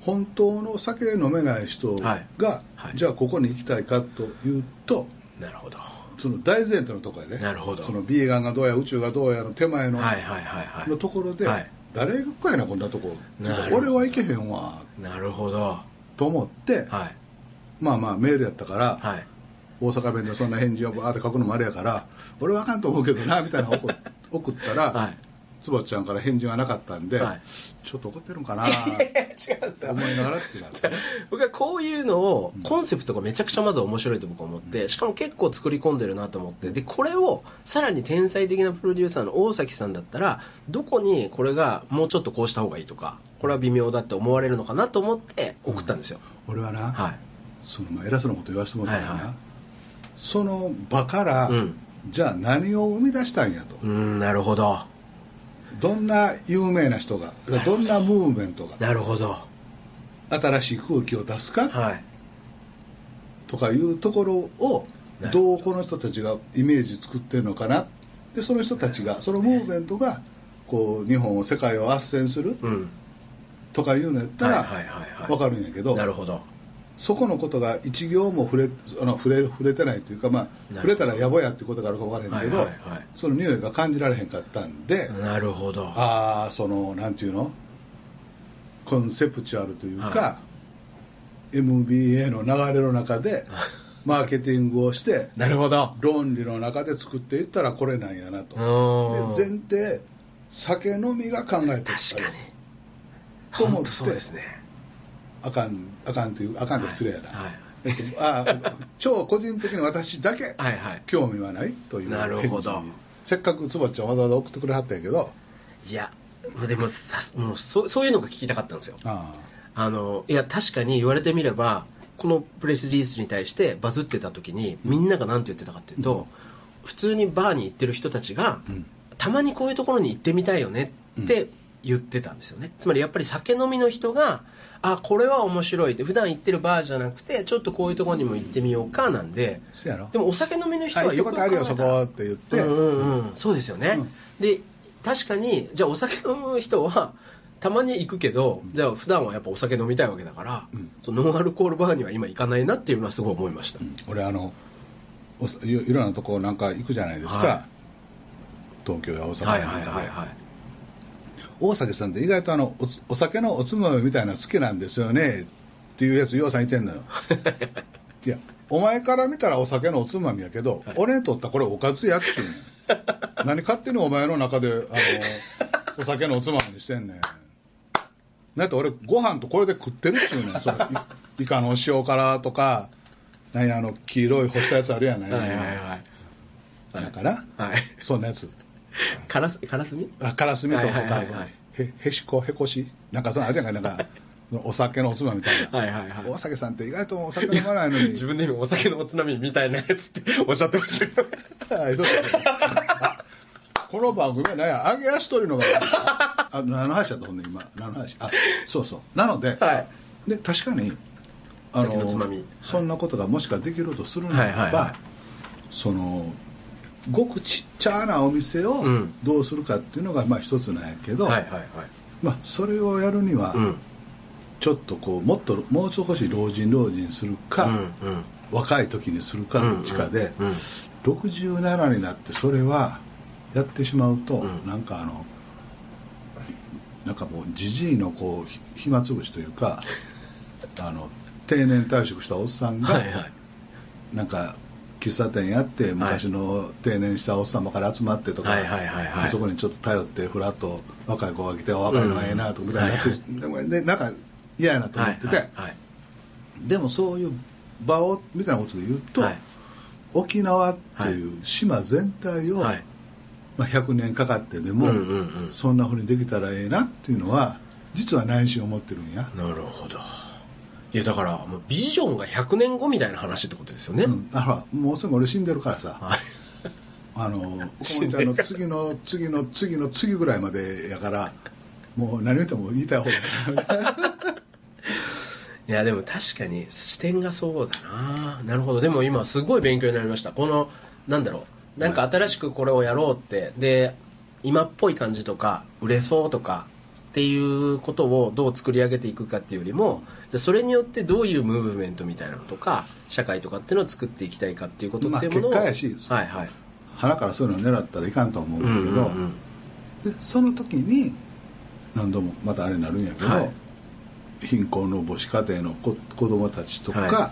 Speaker 2: 本当の酒飲めない人が、
Speaker 3: はい。はい。
Speaker 2: じゃあここに行きたいかというと
Speaker 3: なるほど。
Speaker 2: その大前提のところやね
Speaker 3: なるほど。
Speaker 2: そのビーガンがどうや宇宙がどうやの手前の,、
Speaker 3: はいはいはいはい。
Speaker 2: のところで、
Speaker 3: はい。
Speaker 2: 誰が行くかやなこんなとこ。俺は行けへんわ。
Speaker 3: なるほど。
Speaker 2: と思って、
Speaker 3: はい。
Speaker 2: まあまあメールやったから、
Speaker 3: はい。
Speaker 2: 大阪弁でそんな返事をバーって書くのもあれやから俺はあかんと思うけどなみたいな 送ったら、
Speaker 3: はい
Speaker 2: つばちゃんから返事がなかったんで、
Speaker 3: はい。
Speaker 2: ちょっと怒ってるんかな
Speaker 3: 違うんですよ。
Speaker 2: 思いながらっていう
Speaker 3: 僕はこういうのをコンセプトがめちゃくちゃまず面白いと僕は思ってしかも結構作り込んでるなと思ってでこれをさらに天才的なプロデューサーの大崎さんだったらどこにこれがもうちょっとこうした方がいいとかこれは微妙だって思われるのかなと思って送ったんですよ、
Speaker 2: 俺はな、
Speaker 3: はい。
Speaker 2: そのまあ偉そうなこと言わせてもらったらな、
Speaker 3: はいはい。
Speaker 2: その場から、
Speaker 3: うん。
Speaker 2: じゃあ何を生み出したんやと、
Speaker 3: うんなるほど
Speaker 2: どんな有名な人が
Speaker 3: ど
Speaker 2: どんなムーブメントが
Speaker 3: なるほど。
Speaker 2: 新しい空気を出すか、
Speaker 3: はい。
Speaker 2: とかいうところをど。うこの人たちがイメージ作ってるのかな。でその人たちがそのムーブメントがこう日本を世界を斡旋する
Speaker 3: うん。
Speaker 2: とかいうのやったら分かるんやけど
Speaker 3: なるほど
Speaker 2: そこのことが一行も触れあの触れ触れてないというか、まあ、
Speaker 3: ど。
Speaker 2: 触れたら野暮やっていうことがあるか分からへんけど、
Speaker 3: はいはいはい。
Speaker 2: その匂いが感じられへんかったんで、
Speaker 3: なるほど。
Speaker 2: ああそのなんていうの？コンセプチュアルというか、
Speaker 3: は
Speaker 2: MBA の流れの中でマーケティングをして
Speaker 3: なるほど。
Speaker 2: 論理の中で作っていったらこれなんやなと。で
Speaker 3: うん
Speaker 2: 前提酒飲みが考えて
Speaker 3: 確かに。
Speaker 2: と思っ
Speaker 3: 本当そうです
Speaker 2: て
Speaker 3: ね
Speaker 2: あかんあかんというあかんって失礼やな、
Speaker 3: はい。
Speaker 2: えっとあ超個人的に私だけ
Speaker 3: はいはい。
Speaker 2: 興味はないという
Speaker 3: なるほど。
Speaker 2: せっかくつばちゃんわざわざ送ってくれはったんやけど。
Speaker 3: いやでもさもうそそういうのが聞きたかったんですよ。
Speaker 2: あ
Speaker 3: あ。のいや確かに言われてみればこのプレスリリースに対してバズってた時にみんなが何て言ってたかっていうと、
Speaker 2: うん。
Speaker 3: 普通にバーに行ってる人たちが、
Speaker 2: うん。
Speaker 3: たまにこういうところに行ってみたいよねって言ってたんですよね、つまりやっぱり酒飲みの人があこれは面白いって普段行ってるバーじゃなくてちょっとこういうところにも行ってみようかなんで。でもお酒飲みの人
Speaker 2: あ
Speaker 3: はよく
Speaker 2: 一言あるよそこって言って、
Speaker 3: うんうんうん、そうですよね、
Speaker 2: うん。
Speaker 3: で確かにじゃあお酒飲む人はたまに行くけど、じゃあ普段はやっぱお酒飲みたいわけだから、
Speaker 2: うん。
Speaker 3: そのノンアルコールバーには今行かないなっていうのはすごい思いました、
Speaker 2: 俺あのおいいろんなとこなんか行くじゃないですか、
Speaker 3: はい。
Speaker 2: 東京や大阪
Speaker 3: はい
Speaker 2: やなんかで、
Speaker 3: はいはいはい
Speaker 2: 大崎さんって意外とあのお酒のおつまみみたいなの好きなんですよね。っていうやつようさんいてんのよ。いやお前から見たらお酒のおつまみやけど、俺にとったらこれおかずやっちゅうねん。何勝手にお前の中であのお酒のおつまみにしてんねん。だって俺ご飯とこれで食ってるっちゅうねん。それいイカの塩辛とか何やあの黄色い干したやつあるやない、
Speaker 3: はいはいはい。
Speaker 2: だから
Speaker 3: はい。
Speaker 2: そんなやつ
Speaker 3: カラスカラスミ
Speaker 2: あカラスミとか、
Speaker 3: はいはいはいはい。
Speaker 2: へへしこへこしなんかそのあるじゃんかなんか お酒のおつまみみたいな、
Speaker 3: はいはいはい。
Speaker 2: 大酒さんって意外とお酒飲まないのに。
Speaker 3: 自分で今お酒のおつまみみたいなやつって おっしゃってましたけど。
Speaker 2: はいそうですあこの番組は何や？揚げ足取りの番組。あ何の話だったほんで今。何の話？あそうそう。なので,、
Speaker 3: はい。
Speaker 2: で確かに
Speaker 3: 酒のつまみ。
Speaker 2: そんなことがもしかできるとするならば、
Speaker 3: はいはいはい。
Speaker 2: そのごくちっちゃなお店を
Speaker 3: うん。
Speaker 2: どうするかっていうのがまあ一つなんやけど、
Speaker 3: はいはいはい。
Speaker 2: まあ、それをやるには、
Speaker 3: うん。
Speaker 2: ちょっとこうもっともう少し老人老人するか、
Speaker 3: うんうん。
Speaker 2: 若い時にするかどっちかで、
Speaker 3: うん。うん
Speaker 2: 67になってそれはやってしまうと、
Speaker 3: うん。
Speaker 2: なんかあのなんかもうじじいのこうひ暇つぶしというか あの定年退職したおっさんが、
Speaker 3: はいはい。
Speaker 2: なんか喫茶店やって昔の定年したおっさんばかり集まってとか、
Speaker 3: はいはいはいはい。
Speaker 2: そこにちょっと頼ってふらっと若い子が来て若いのがええなとみたいになって、でもでなんか嫌やなと思ってて、
Speaker 3: はいはい
Speaker 2: でもそういう場をみたいなことで言うと、
Speaker 3: はい。
Speaker 2: 沖縄っていう島全体を、
Speaker 3: はい。
Speaker 2: まあ、100年かかってでも、
Speaker 3: うんうんうん。
Speaker 2: そんなふうにできたらええなっていうのは実は内心思ってるんや、
Speaker 3: なるほどいやだからもうビジョンが100年後みたいな話ってことですよね、
Speaker 2: うん、らもうすぐ俺死んでるからさ、
Speaker 3: はい。
Speaker 2: あのちゃんの次の次の次の次ぐらいまでやからもう何言っても言いたい方が
Speaker 3: いやでも確かに視点がそうだな。なるほど。でも今すごい勉強になりました。このなんだろう。なんか新しくこれをやろうって。で今っぽい感じとか売れそうとかっていうことをどう作り上げていくかっていうよりもじゃあそれによってどういうムーブメントみたいなのとか社会とかっていうのを作っていきたいかっていうことっていうものを、
Speaker 2: まあ結果やし
Speaker 3: はいはい。
Speaker 2: 鼻からそういうのを狙ったらいかんと思うんだけど、
Speaker 3: うんうんうん。
Speaker 2: でその時に何度もまたあれになるんやけど、
Speaker 3: はい。
Speaker 2: 貧困の母子家庭の子子供たちとか、
Speaker 3: は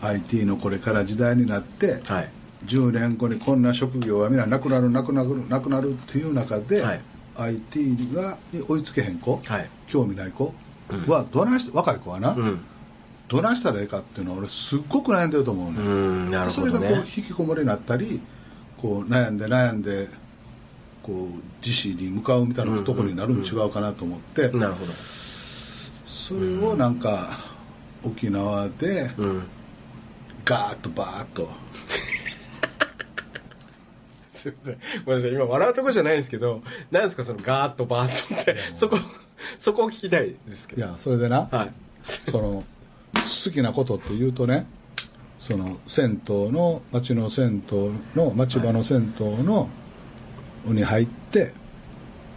Speaker 2: IT のこれから時代になって、
Speaker 3: はい。
Speaker 2: 10年後にこんな職業はみんななくなるなくなるなくなるっていう中で、
Speaker 3: はい
Speaker 2: IT がに追いつけへん子、
Speaker 3: はい。
Speaker 2: 興味ない子？はどないして若い子はな、
Speaker 3: うん。
Speaker 2: どないしたらええかっていうのは俺すっごく悩んでると思うね、
Speaker 3: うんなる
Speaker 2: それがこう引きこもりになったりこう悩んで悩んでこう自死に向かうみたいなところになるの違うかなと思って、
Speaker 3: なるほど。
Speaker 2: それをなんか沖縄で
Speaker 3: うん。
Speaker 2: ガーッとバーッと
Speaker 3: すいません。ごめんなさい。今笑うとこじゃないんですけどなんですかそのガーッとバーッとってそこ そこを聞きたいですけど。
Speaker 2: いやそれでな、
Speaker 3: はい。
Speaker 2: その好きなことっていうとねその銭湯の町の銭湯の町場の銭湯の、に入って、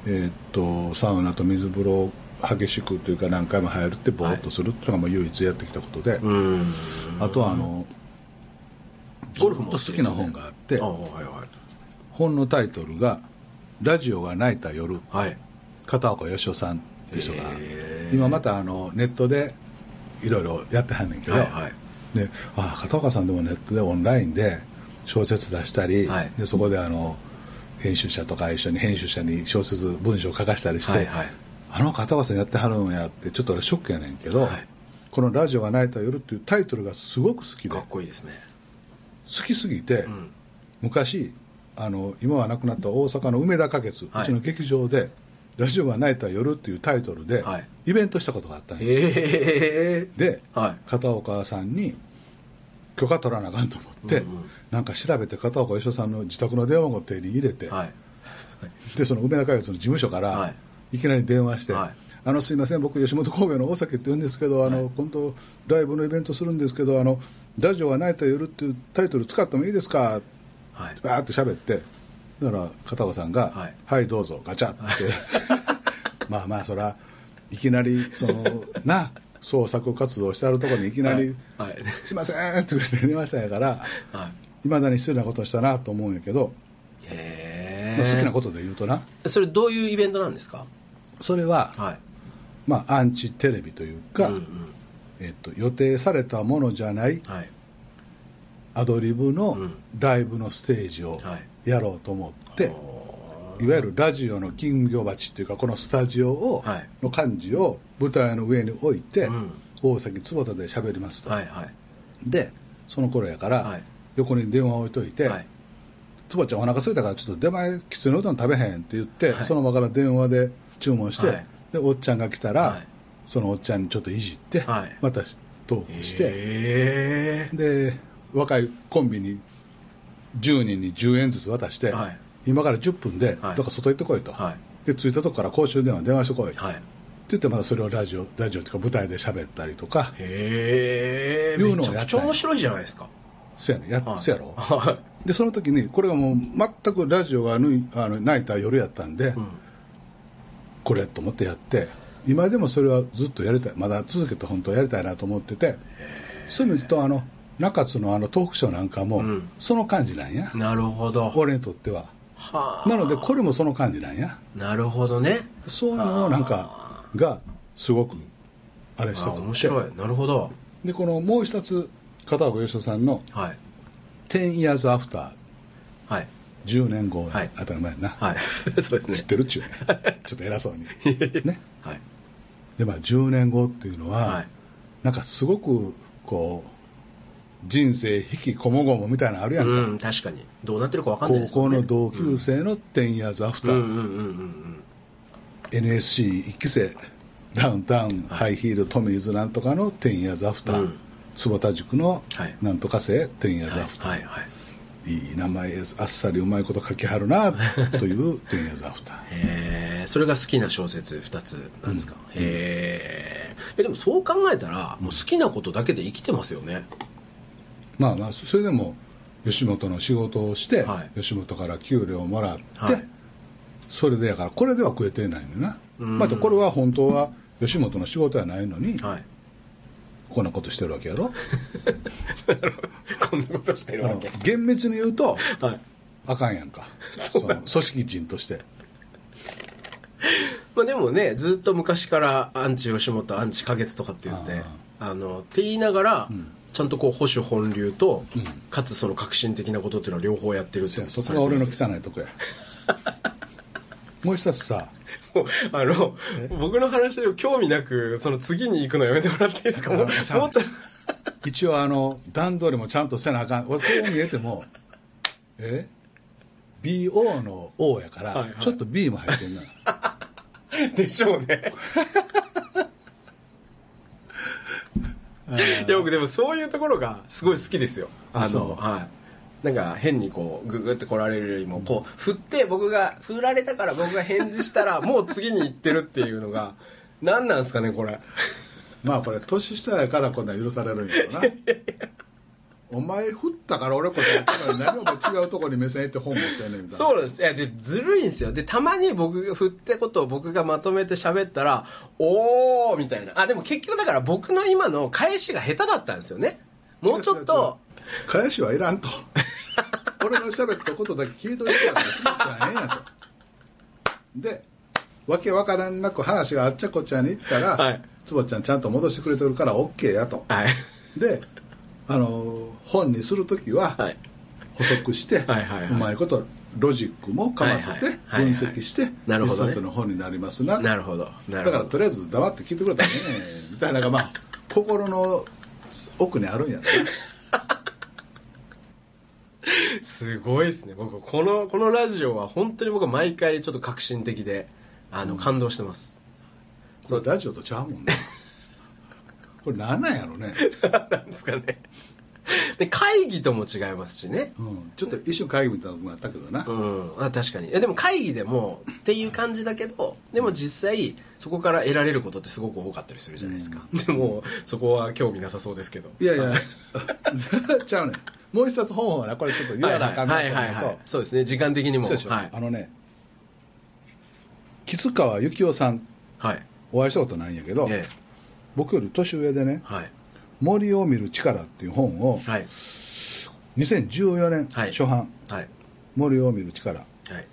Speaker 2: えーっとサウナと水風呂を激しくというか何回も入るってぼーっとするっていうのがもう唯一やってきたことで、
Speaker 3: うん。
Speaker 2: あとはあの
Speaker 3: ゴルフも
Speaker 2: ずっと好きな本があって
Speaker 3: あはいはい
Speaker 2: 本のタイトルが「ラジオが泣いた夜。
Speaker 3: はい。
Speaker 2: 片岡義雄さん」っていう人が今またあのネットでいろいろやってはんねんけど、
Speaker 3: はいはい。
Speaker 2: であ片岡さんでもネットでオンラインで小説出したり、
Speaker 3: はい。
Speaker 2: でそこであの編集者とか一緒に編集者に小説文章を書かしたりして、
Speaker 3: はいはい。
Speaker 2: あの片岡さんやってはるんやってちょっと俺ショックやねんけど、
Speaker 3: はい。
Speaker 2: この「ラジオが泣いた夜」っていうタイトルがすごく好きで。
Speaker 3: かっ
Speaker 2: 好
Speaker 3: こいいですね。
Speaker 2: きすぎて、
Speaker 3: うん。
Speaker 2: 昔あの今は亡くなった大阪の梅田花月、
Speaker 3: はい。う
Speaker 2: ちの劇場で「ラジオが泣いた夜」っていうタイトルで、
Speaker 3: はい。
Speaker 2: イベントしたことがあったんや。
Speaker 3: へえ
Speaker 2: で、
Speaker 3: はい。
Speaker 2: 片岡さんに許可取らなあかんと思って、
Speaker 3: うんうん。
Speaker 2: なんか調べて片岡義雄さんの自宅の電話番号を手に入れて、
Speaker 3: はい。
Speaker 2: でその梅田花月の事務所か
Speaker 3: は
Speaker 2: らいきなり電話して、
Speaker 3: はい。
Speaker 2: あのすいません僕吉本興業の大崎って言うんですけどあの、今度ライブのイベントするんですけどあの「ラジオが泣いた夜」っていうタイトル使ってもいいですか？
Speaker 3: はい。
Speaker 2: バーって喋ってだから片岡さんが「
Speaker 3: はい。
Speaker 2: はい、どうぞガチャ」って、まあまあそらいきなりそのな創作活動してあるところにいきなり
Speaker 3: はい。はい「
Speaker 2: すいません」って言って電話したんやから
Speaker 3: はい。
Speaker 2: いまだに失礼なことをしたなと思うんやけど、
Speaker 3: へ
Speaker 2: まあ、好きな
Speaker 3: こ
Speaker 2: ことで言うとな。
Speaker 3: とそれどういうイベントなんですか？
Speaker 2: それは、
Speaker 3: はい。
Speaker 2: まあ、アンチテレビというか、
Speaker 3: うんうん。
Speaker 2: えっと、予定されたものじゃない
Speaker 3: はい
Speaker 2: アドリブの
Speaker 3: うん。
Speaker 2: ライブのステージを
Speaker 3: はい。
Speaker 2: やろうと思って、いわゆるラジオの金魚鉢っていうかこのスタジオを、
Speaker 3: はい。
Speaker 2: の感じを舞台の上に置いて、
Speaker 3: うん。
Speaker 2: 大崎坪田で喋りますと、でその頃やから、
Speaker 3: はい。
Speaker 2: 横に電話を置いといて、
Speaker 3: はい。
Speaker 2: 坪ちゃんお腹空いたからちょっと出前きつねうどん食べへんって言って、
Speaker 3: はい。
Speaker 2: その場から電話で注文して、
Speaker 3: はい。
Speaker 2: でおっちゃんが来たら、
Speaker 3: はい。
Speaker 2: そのおっちゃんにちょっといじって、
Speaker 3: はい。
Speaker 2: またトークして、
Speaker 3: へ
Speaker 2: で若いコンビに10人に10円ずつ渡して、
Speaker 3: はい。
Speaker 2: 今から10分で、
Speaker 3: はい。
Speaker 2: どっか外行ってこいと、
Speaker 3: はい。
Speaker 2: で着いたとこから公衆電話電話してこい、って
Speaker 3: はい。
Speaker 2: 言ってまたそれをラジオラジオっていうか舞台で喋ったりとか
Speaker 3: へえ
Speaker 2: いうのを
Speaker 3: めちゃくちゃ面白いじゃないですか。
Speaker 2: せやねや、
Speaker 3: はい。
Speaker 2: せやろ。
Speaker 3: は
Speaker 2: でその時にこれがもう全くラジオがぬいあの泣いた夜やったんで、
Speaker 3: いうん。
Speaker 2: これと思ってやって今でもそれはずっとやりたい。まだ続けて本当はやりたいなと思っててそういう意味で言うとあの中津のあのトークショーなんかも、
Speaker 3: うん。
Speaker 2: その感じなんや。
Speaker 3: なるほど。
Speaker 2: 俺にとっては。
Speaker 3: はあ。
Speaker 2: なのでこれもその感じなんや。
Speaker 3: なるほどね。
Speaker 2: そういうのをなんかがすごくあれして。
Speaker 3: あ
Speaker 2: と
Speaker 3: 面白い。なるほど。
Speaker 2: でこのもう一つ片岡義人さんの
Speaker 3: はい「
Speaker 2: 10 years after
Speaker 3: はい」
Speaker 2: 10年後
Speaker 3: はい。
Speaker 2: 当たり前やな、
Speaker 3: はい。そうですね。
Speaker 2: 知ってるっちゅうね。ちょっと偉そうに。ね。
Speaker 3: はい。
Speaker 2: でまあ10年後っていうのは、
Speaker 3: はい。
Speaker 2: なんかすごくこう人生引きこもごもみたいなのあるやんか、
Speaker 3: うん確かに。どうなってるかわかんないね。
Speaker 2: 校の同級生の10 years after、
Speaker 3: うんうんうんうんうん。
Speaker 2: NSC1 期生。ダウンタウン、ハイヒールトミーズなんとかの10 years after、
Speaker 3: うん。
Speaker 2: 坪田塾の
Speaker 3: はい。
Speaker 2: なんとか生10 years
Speaker 3: はいはいはい。
Speaker 2: い、い名前あっさりうまいこと書きはるなという10 years after
Speaker 3: へえそれが好きな小説2つなんですか、
Speaker 2: うん。
Speaker 3: へええでもそう考えたらもう好きなことだけで生きてますよね
Speaker 2: まあまあそれでも吉本の仕事をして、
Speaker 3: はい。
Speaker 2: 吉本から給料をもらって、
Speaker 3: はい。
Speaker 2: それでやからこれでは食えてないのよな、
Speaker 3: うん。
Speaker 2: またこれは本当は吉本の仕事やないのに、
Speaker 3: はい。
Speaker 2: こんなことしてるわけやろ。
Speaker 3: こんなことしてるわけ。
Speaker 2: 厳密に言うと
Speaker 3: はい。
Speaker 2: あかんやんか。
Speaker 3: そ
Speaker 2: の組織人として。
Speaker 3: まあ、でもねずっと昔からアンチ吉本アンチ花月とかって言ってあのって言いながら、
Speaker 2: うん
Speaker 3: ちゃんとこう保守本流と、
Speaker 2: うん。
Speaker 3: かつその革新的なことっていうのは両方やってるって
Speaker 2: そこが俺の汚いとこや。もう一つさ。
Speaker 3: あの
Speaker 2: え？
Speaker 3: 僕の話を興味なくその次に行くのやめてもらっていいですか？もち
Speaker 2: あ
Speaker 3: ょっと。
Speaker 2: 一応あの段取りもちゃんとせなあかん。俺こう見えてもえ？BO の O やから、
Speaker 3: はいはい。
Speaker 2: ちょっと B も入ってんな。
Speaker 3: でしょうねいや僕でもそういうところがすごい好きですよ。あのはい。なんか変にこうググって来られるよりもこう振って僕が振られたから僕が返事したら もう次に行ってるっていうのが何なんですかねこれ。
Speaker 2: まあこれ年下やからこんなん許されるんやろな お前振ったから俺こそやったから何お前違うとこに目線いって本持ってんねんみたいな。
Speaker 3: そうなんです。いやでずるいんですよ。でたまに僕が振ったことを僕がまとめて喋ったらおーみたいな。あでも結局だから僕の今の返しが下手だったんですよね。もうちょっと。
Speaker 2: 返しはいらんと。俺の喋ったことだけ聞いといてやからええんやと。でわけわからんなく話があっちゃこっちゃに行ったら、
Speaker 3: はい。
Speaker 2: 坪ちゃんちゃんと戻してくれてるから OK やと。
Speaker 3: はい。
Speaker 2: であの本にする時は
Speaker 3: はい。
Speaker 2: 補足して、
Speaker 3: はいはいはい。う
Speaker 2: まいことロジックもかませて
Speaker 3: はいはいはいはい
Speaker 2: 分析して
Speaker 3: なるほどね。
Speaker 2: 一冊の本になりますな
Speaker 3: なるほど。な
Speaker 2: だからとりあえず黙って聞いてくれたらねみたいなのがまあ 心の奥にあるんやろな
Speaker 3: すごいですね。僕このこのラジオは本当に僕は毎回ちょっと革新的であの、感動してます。
Speaker 2: それラジオとちゃうもんねこれ何なんやろね、
Speaker 3: なんですかね。で会議とも違いますしね。
Speaker 2: うん、ちょっと一瞬会議みたいなのもあったけどな、
Speaker 3: うん。あ確かに。でも会議でもっていう感じだけどでも実際そこから得られることってすごく多かったりするじゃないですか、でもそこは興味なさそうですけど。
Speaker 2: いやいや。ちゃうねん。もう一冊本はなこれちょっと言わなあかんなと思う
Speaker 3: はいはいはいはい。
Speaker 2: と
Speaker 3: そうですね。時間的にも。はい。
Speaker 2: あのね吉川幸雄さん。
Speaker 3: はい。
Speaker 2: お会いしたことないんやけど、
Speaker 3: ええ
Speaker 2: 僕より年上でね
Speaker 3: はい「
Speaker 2: 森を見る力」っていう本を
Speaker 3: はい。
Speaker 2: 2014年
Speaker 3: はい。
Speaker 2: 初版
Speaker 3: はい「
Speaker 2: 森を見る力。
Speaker 3: はい」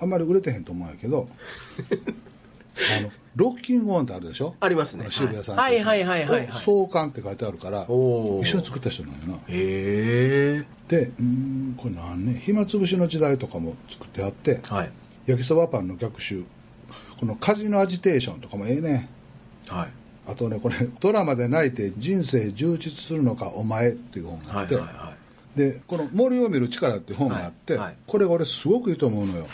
Speaker 2: あんまり売れてへんと思うんやけど あのロッキングオンってあるでしょ？
Speaker 3: ありますね。
Speaker 2: 渋谷さん
Speaker 3: はい。はいはいはいはい。
Speaker 2: を創刊って書いてあるから一緒に作った人なんやな。
Speaker 3: へえ
Speaker 2: でうーんこれ何ね暇つぶしの時代とかも作ってあって
Speaker 3: はい。
Speaker 2: 焼きそばパンの逆襲このカジノアジテーションとかもええね
Speaker 3: はい
Speaker 2: あとねこれドラマで泣いて人生充実するのかお前っていう本があって、
Speaker 3: はいはいは
Speaker 2: でこの森を見る力っていう本があって、
Speaker 3: はいはい。
Speaker 2: これ俺すごくいいと思うのよ。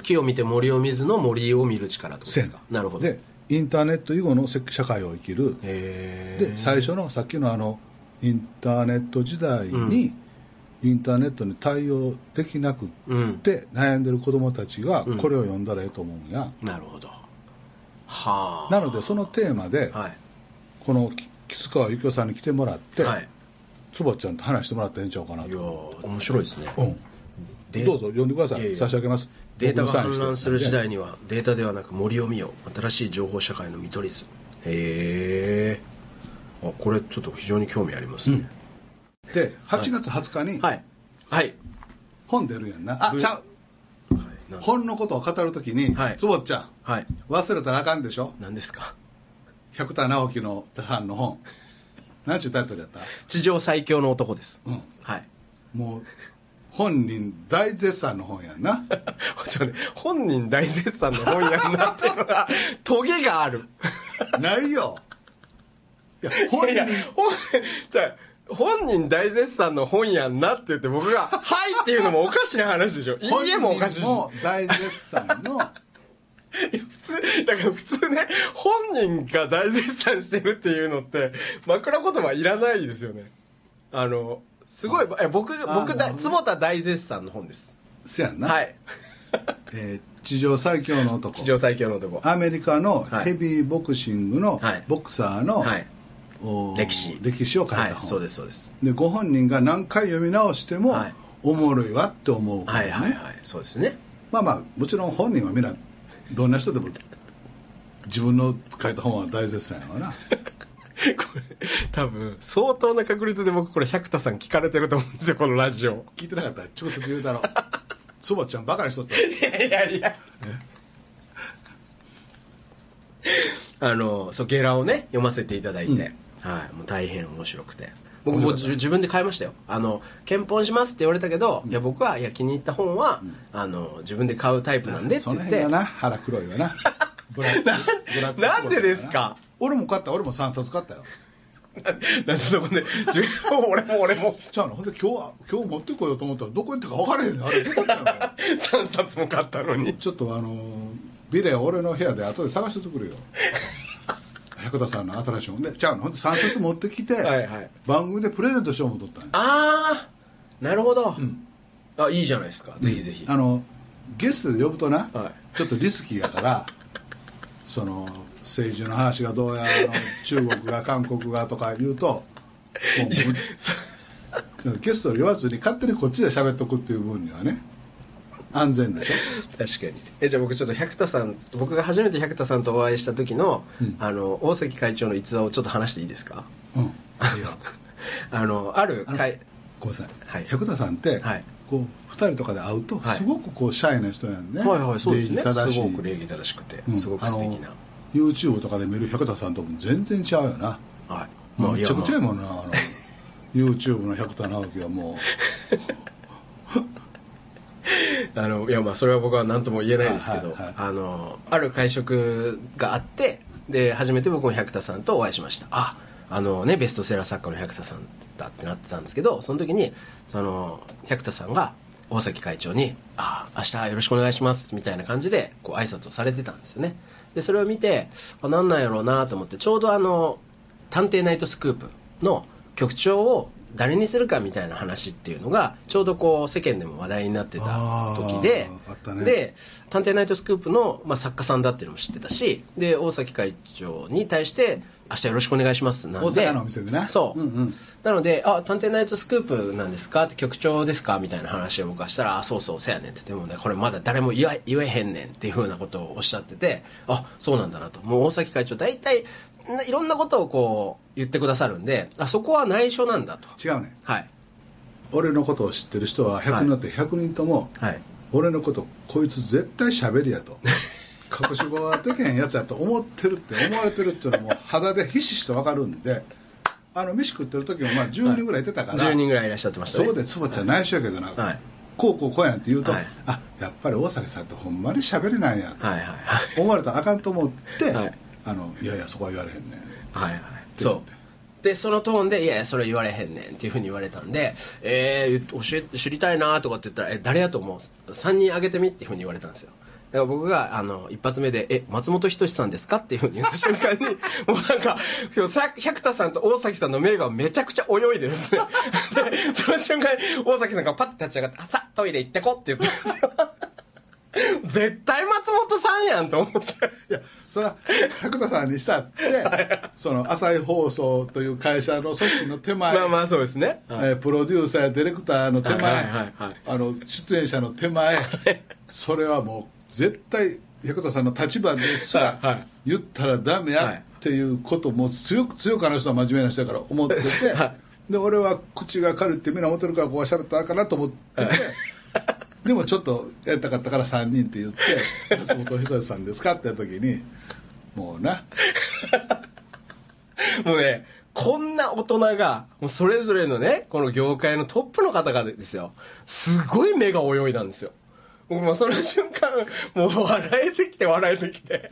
Speaker 3: 木を見て森を見ずの森を見る力とですか？なるほど。
Speaker 2: でインターネット以後の社会を生きる。で最初のさっきのあのインターネット時代に、インターネットに対応できなくっ
Speaker 3: うん。
Speaker 2: て悩んでる子供たちが
Speaker 3: うん。
Speaker 2: これを読んだらええと思うんや、
Speaker 3: なるほどはあ。
Speaker 2: なのでそのテーマで
Speaker 3: はい。
Speaker 2: このき木津川幸雄さんに来てもらって、
Speaker 3: はい。
Speaker 2: 坪ちゃんと話してもらったらええんちゃうかない
Speaker 3: や面白いですね。
Speaker 2: うん。
Speaker 3: で
Speaker 2: どうぞ読んでください。
Speaker 3: いやいや。
Speaker 2: 差し上げます。
Speaker 3: データが氾濫する時代にはデータではなく森を見よ新しい情報社会の見取り図。へえあこれちょっと非常に興味ありますね、
Speaker 2: で8月20日に
Speaker 3: はい。はい。
Speaker 2: 本出るやんな、あ
Speaker 3: ぶ
Speaker 2: ちゃう。
Speaker 3: はい。
Speaker 2: 本のことを語るときに、
Speaker 3: はい。
Speaker 2: 坪ちゃん
Speaker 3: はい。
Speaker 2: 忘れたらあかんでしょ？
Speaker 3: 何ですか？
Speaker 2: 百田直樹のさんの本。何ちゅうタイトルやった？
Speaker 3: 地上最強の男です、
Speaker 2: うん。
Speaker 3: はい。
Speaker 2: もう本人大絶賛の本やんな。
Speaker 3: ちょっとね本人大絶賛の本やんなっていうのが トゲがある。
Speaker 2: ないよ。いや本人。
Speaker 3: じゃあ本人大絶賛の本やんなって言って僕が「はい」っていうのもおかしな話でしょ。いいえもおかしいし。
Speaker 2: 大絶賛の
Speaker 3: 普通だから普通ね本人が大絶賛してるっていうのって枕言葉いらないですよね。あのすごいえ僕
Speaker 2: あ
Speaker 3: 僕だ坪田大絶賛の本です。
Speaker 2: せやんな、
Speaker 3: はい。
Speaker 2: えー地上最強の男。
Speaker 3: 地上最強の男。
Speaker 2: アメリカの
Speaker 3: はい。
Speaker 2: ヘビーボクシングの
Speaker 3: はい。
Speaker 2: ボクサーの、
Speaker 3: はい。
Speaker 2: お
Speaker 3: 歴史。
Speaker 2: 歴史を書いた本、
Speaker 3: はいそうですそうです。
Speaker 2: でご本人が何回読み直しても、
Speaker 3: はい。
Speaker 2: おもろいわって思う本ね、
Speaker 3: はいはいはい。そうですね。
Speaker 2: まあまあもちろん本人はみんなどんな人でも自分の書いた本は大絶賛やわな。
Speaker 3: これ多分相当な確率で僕これ百田さん聞かれてると思うんですよこのラジオ。
Speaker 2: 聞いてなかったら直接言うだろう。そばちゃんバカにしとった
Speaker 3: いやいやいや。あのそうゲラをね読ませていただいて、はい、もう大変面白くて僕も自分で買いましたよ。あの検本しますって言われたけど、いや僕はいや気に入った本は、あの自分で買うタイプなんでって
Speaker 2: その
Speaker 3: 言って。
Speaker 2: 辺がな腹黒 いわな。
Speaker 3: なんでですか？
Speaker 2: 俺も買った俺も3冊買ったよ。
Speaker 3: なんでそこで自分も俺も俺も。
Speaker 2: じゃあなほんで今日は今日持ってこようと思ったらどこ行ったか分からへんねんあれどこ行ったの？
Speaker 3: 3冊も買ったのに。
Speaker 2: ちょっとあのビデオ俺の部屋で後で探しててくれよ百田さんの新しい本でじゃあほんで3冊持ってきて、
Speaker 3: はいはい。
Speaker 2: 番組でプレゼントしよう思っとったんや。
Speaker 3: ああなるほど、
Speaker 2: ん。
Speaker 3: あいいじゃないですか、ぜひぜひ。
Speaker 2: あのゲストで呼ぶとな、
Speaker 3: は
Speaker 2: ちょっとリスキーやからその政治の話がどうや 中国が韓国がとか言うと もうゲストで言わずに勝手にこっちで喋っとくっていう分にはね安全でしょ？
Speaker 3: 確かに。えじゃあ僕ちょっと百田さん僕が初めて百田さんとお会いした時の,、
Speaker 2: うん。
Speaker 3: あの大関会長の逸話をちょっと話していいですか？
Speaker 2: うん。いいよ。
Speaker 3: あのある会
Speaker 2: ごめんなさい、
Speaker 3: はい。
Speaker 2: 百田さんって、
Speaker 3: はい。
Speaker 2: こう2人とかで会うと
Speaker 3: はい。
Speaker 2: すごくこうシャイな人なんね、
Speaker 3: はいはいそうですね。すごく礼儀正しくて、
Speaker 2: うん。
Speaker 3: すごく素敵な。
Speaker 2: YouTube とかで見る百田さんとも全然違うよな。
Speaker 3: はい。
Speaker 2: もうめちゃくちゃいい
Speaker 3: い
Speaker 2: もんなあ。の YouTube の百田直樹はも
Speaker 3: や あのいやまあそれは僕は何とも言えないですけど、
Speaker 2: はいはいはい。
Speaker 3: あのある会食があってで初めて僕も百田さんとお会いしました。ああのねベストセラー作家の百田さんだってなってたんですけどその時にその百田さんが大崎会長に「あ明日よろしくお願いします」みたいな感じでこう挨拶をされてたんですよね。でそれを見てあなんなんやろうなと思ってちょうどあの「探偵ナイトスクープ」の局長を誰にするかみたいな話っていうのがちょうどこう世間でも話題になってた時で
Speaker 2: ね。
Speaker 3: で「探偵ナイトスクープの」まあ、作家さんだっていうのも知ってたしで大崎会長に対して「明日よろしくお願いします」なんで。
Speaker 2: 大阪のお店でね
Speaker 3: そう、
Speaker 2: うんうん。
Speaker 3: なので「あ探偵ナイトスクープなんですか?」って局長ですかみたいな話を僕はしたら「あそうそうせやねん」って。でもねこれまだ誰も言えへんねんっていうふうなことをおっしゃっててあそうなんだなと。もう大崎会長大体ないろんなことをこう言ってくださるんであそこは内緒なんだと。
Speaker 2: 違うね。
Speaker 3: はい。
Speaker 2: 俺のことを知ってる人は100人だって100人とも、
Speaker 3: はい。
Speaker 2: 俺のことこいつ絶対喋りやと。隠し子はできへんやつやと思ってるって思われてるっていうのはもう肌でひしひしと分かるんであの飯食ってる時もまあ10人ぐらいいてたから、
Speaker 3: 10人ぐらいいらっしゃってましたね。
Speaker 2: そこで坪ちゃん内緒やけどな、
Speaker 3: はい。
Speaker 2: こうこうこうやんって言うと、
Speaker 3: はい。
Speaker 2: あやっぱり大崎さんってほんまに喋れないんやと。
Speaker 3: はいはいはい。
Speaker 2: 思われたらあかんと思って、
Speaker 3: はい
Speaker 2: あのいやいやそこは言われへんねん。
Speaker 3: はいはい。そう。でそのトーンで「いやいやそれ言われへんねん」っていうふうに言われたんで「えー、教えて知りたいな」とかって言ったら「え誰やと思う ?3 人挙げてみ」っていうふうに言われたんですよ。だから僕があの一発目で「え松本人志さんですか?」っていうふうに言った瞬間に もうなんか百田さんと大崎さんの目がめちゃくちゃ泳いでですね。でその瞬間に大崎さんがパッて立ち上がって「あさトイレ行ってこ」って言ったんですよ 絶対松本さんやんと思って。
Speaker 2: いやそれは角田さんにしたって その朝日放送という会社の組織の手前、
Speaker 3: まあまあそうですね、はい。
Speaker 2: えープロデューサーやディレクターの手前、
Speaker 3: はいはいはいはい。
Speaker 2: あの出演者の手前それはもう絶対百田さんの立場ですら
Speaker 3: はい。はい。
Speaker 2: 言ったらダメやっていうことも強く強くあの人は真面目な人だから思ってて、
Speaker 3: はい。
Speaker 2: で俺は口が軽いってみんな思ってるからこう喋ったらあかんなと思ってて。でもちょっとやりたかったから3人って言って「松本人志さんですか?」って言った時にもうな
Speaker 3: もうね、こんな大人が、もうそれぞれのね、この業界のトップの方がですよ、すごい目が泳いだんですよ。僕もその瞬間、もう笑えてきて笑えてきて。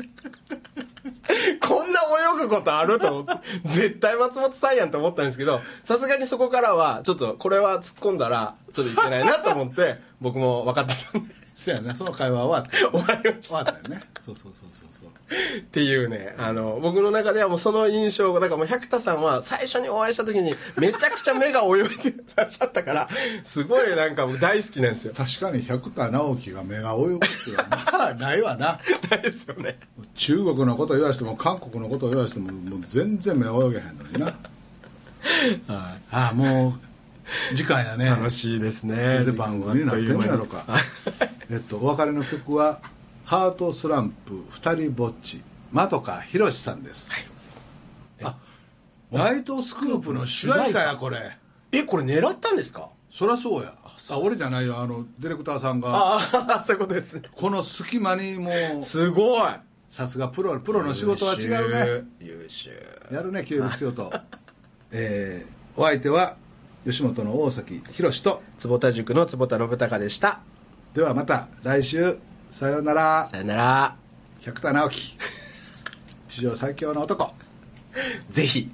Speaker 3: こんな泳ぐことあると思って、絶対松本さんやんと思ったんですけど、さすがにそこからは、ちょっとこれは突っ込んだら、ちょっといけないなと思って、僕も分かってたんで、
Speaker 2: せやねその会話終わって
Speaker 3: 終わりました
Speaker 2: 終わ。ったよねそうそうそうそうそう
Speaker 3: っていうね、あの、僕の中ではもうその印象が、だからもう百田さんは最初にお会いした時にめちゃくちゃ目が泳いでらっしゃったから、すごいなんか大好きなんですよ。
Speaker 2: 確かに百田直樹が目が泳ぐっていうのはまあ ないわな
Speaker 3: ないですよね。
Speaker 2: 中国のことを言わしても韓国のことを言わしてももう全然目泳げへんのにな
Speaker 3: は
Speaker 2: ああもう時間やね
Speaker 3: い。楽しいですね。
Speaker 2: で番組になってんのやろかえっとお別れの曲は「ハートスランプ二人ぼっち」的川博さんです、あライトスクープの主題歌やこれ。
Speaker 3: え、これ狙ったんですか？
Speaker 2: そりゃそうや。あ俺じゃないよ。あのディレクターさんが。
Speaker 3: ああ、そういうことですね。
Speaker 2: この隙間にもう
Speaker 3: すごい。
Speaker 2: さすがプロプロの仕事は違うね。
Speaker 3: 優秀。
Speaker 2: やるねキューブス京都 えーお相手は吉本の大崎宏と
Speaker 3: 坪田塾の坪田信孝でした。
Speaker 2: ではまた来週。さようなら。
Speaker 3: さよなら。
Speaker 2: 百田直樹。地上最強の男。
Speaker 3: ぜひ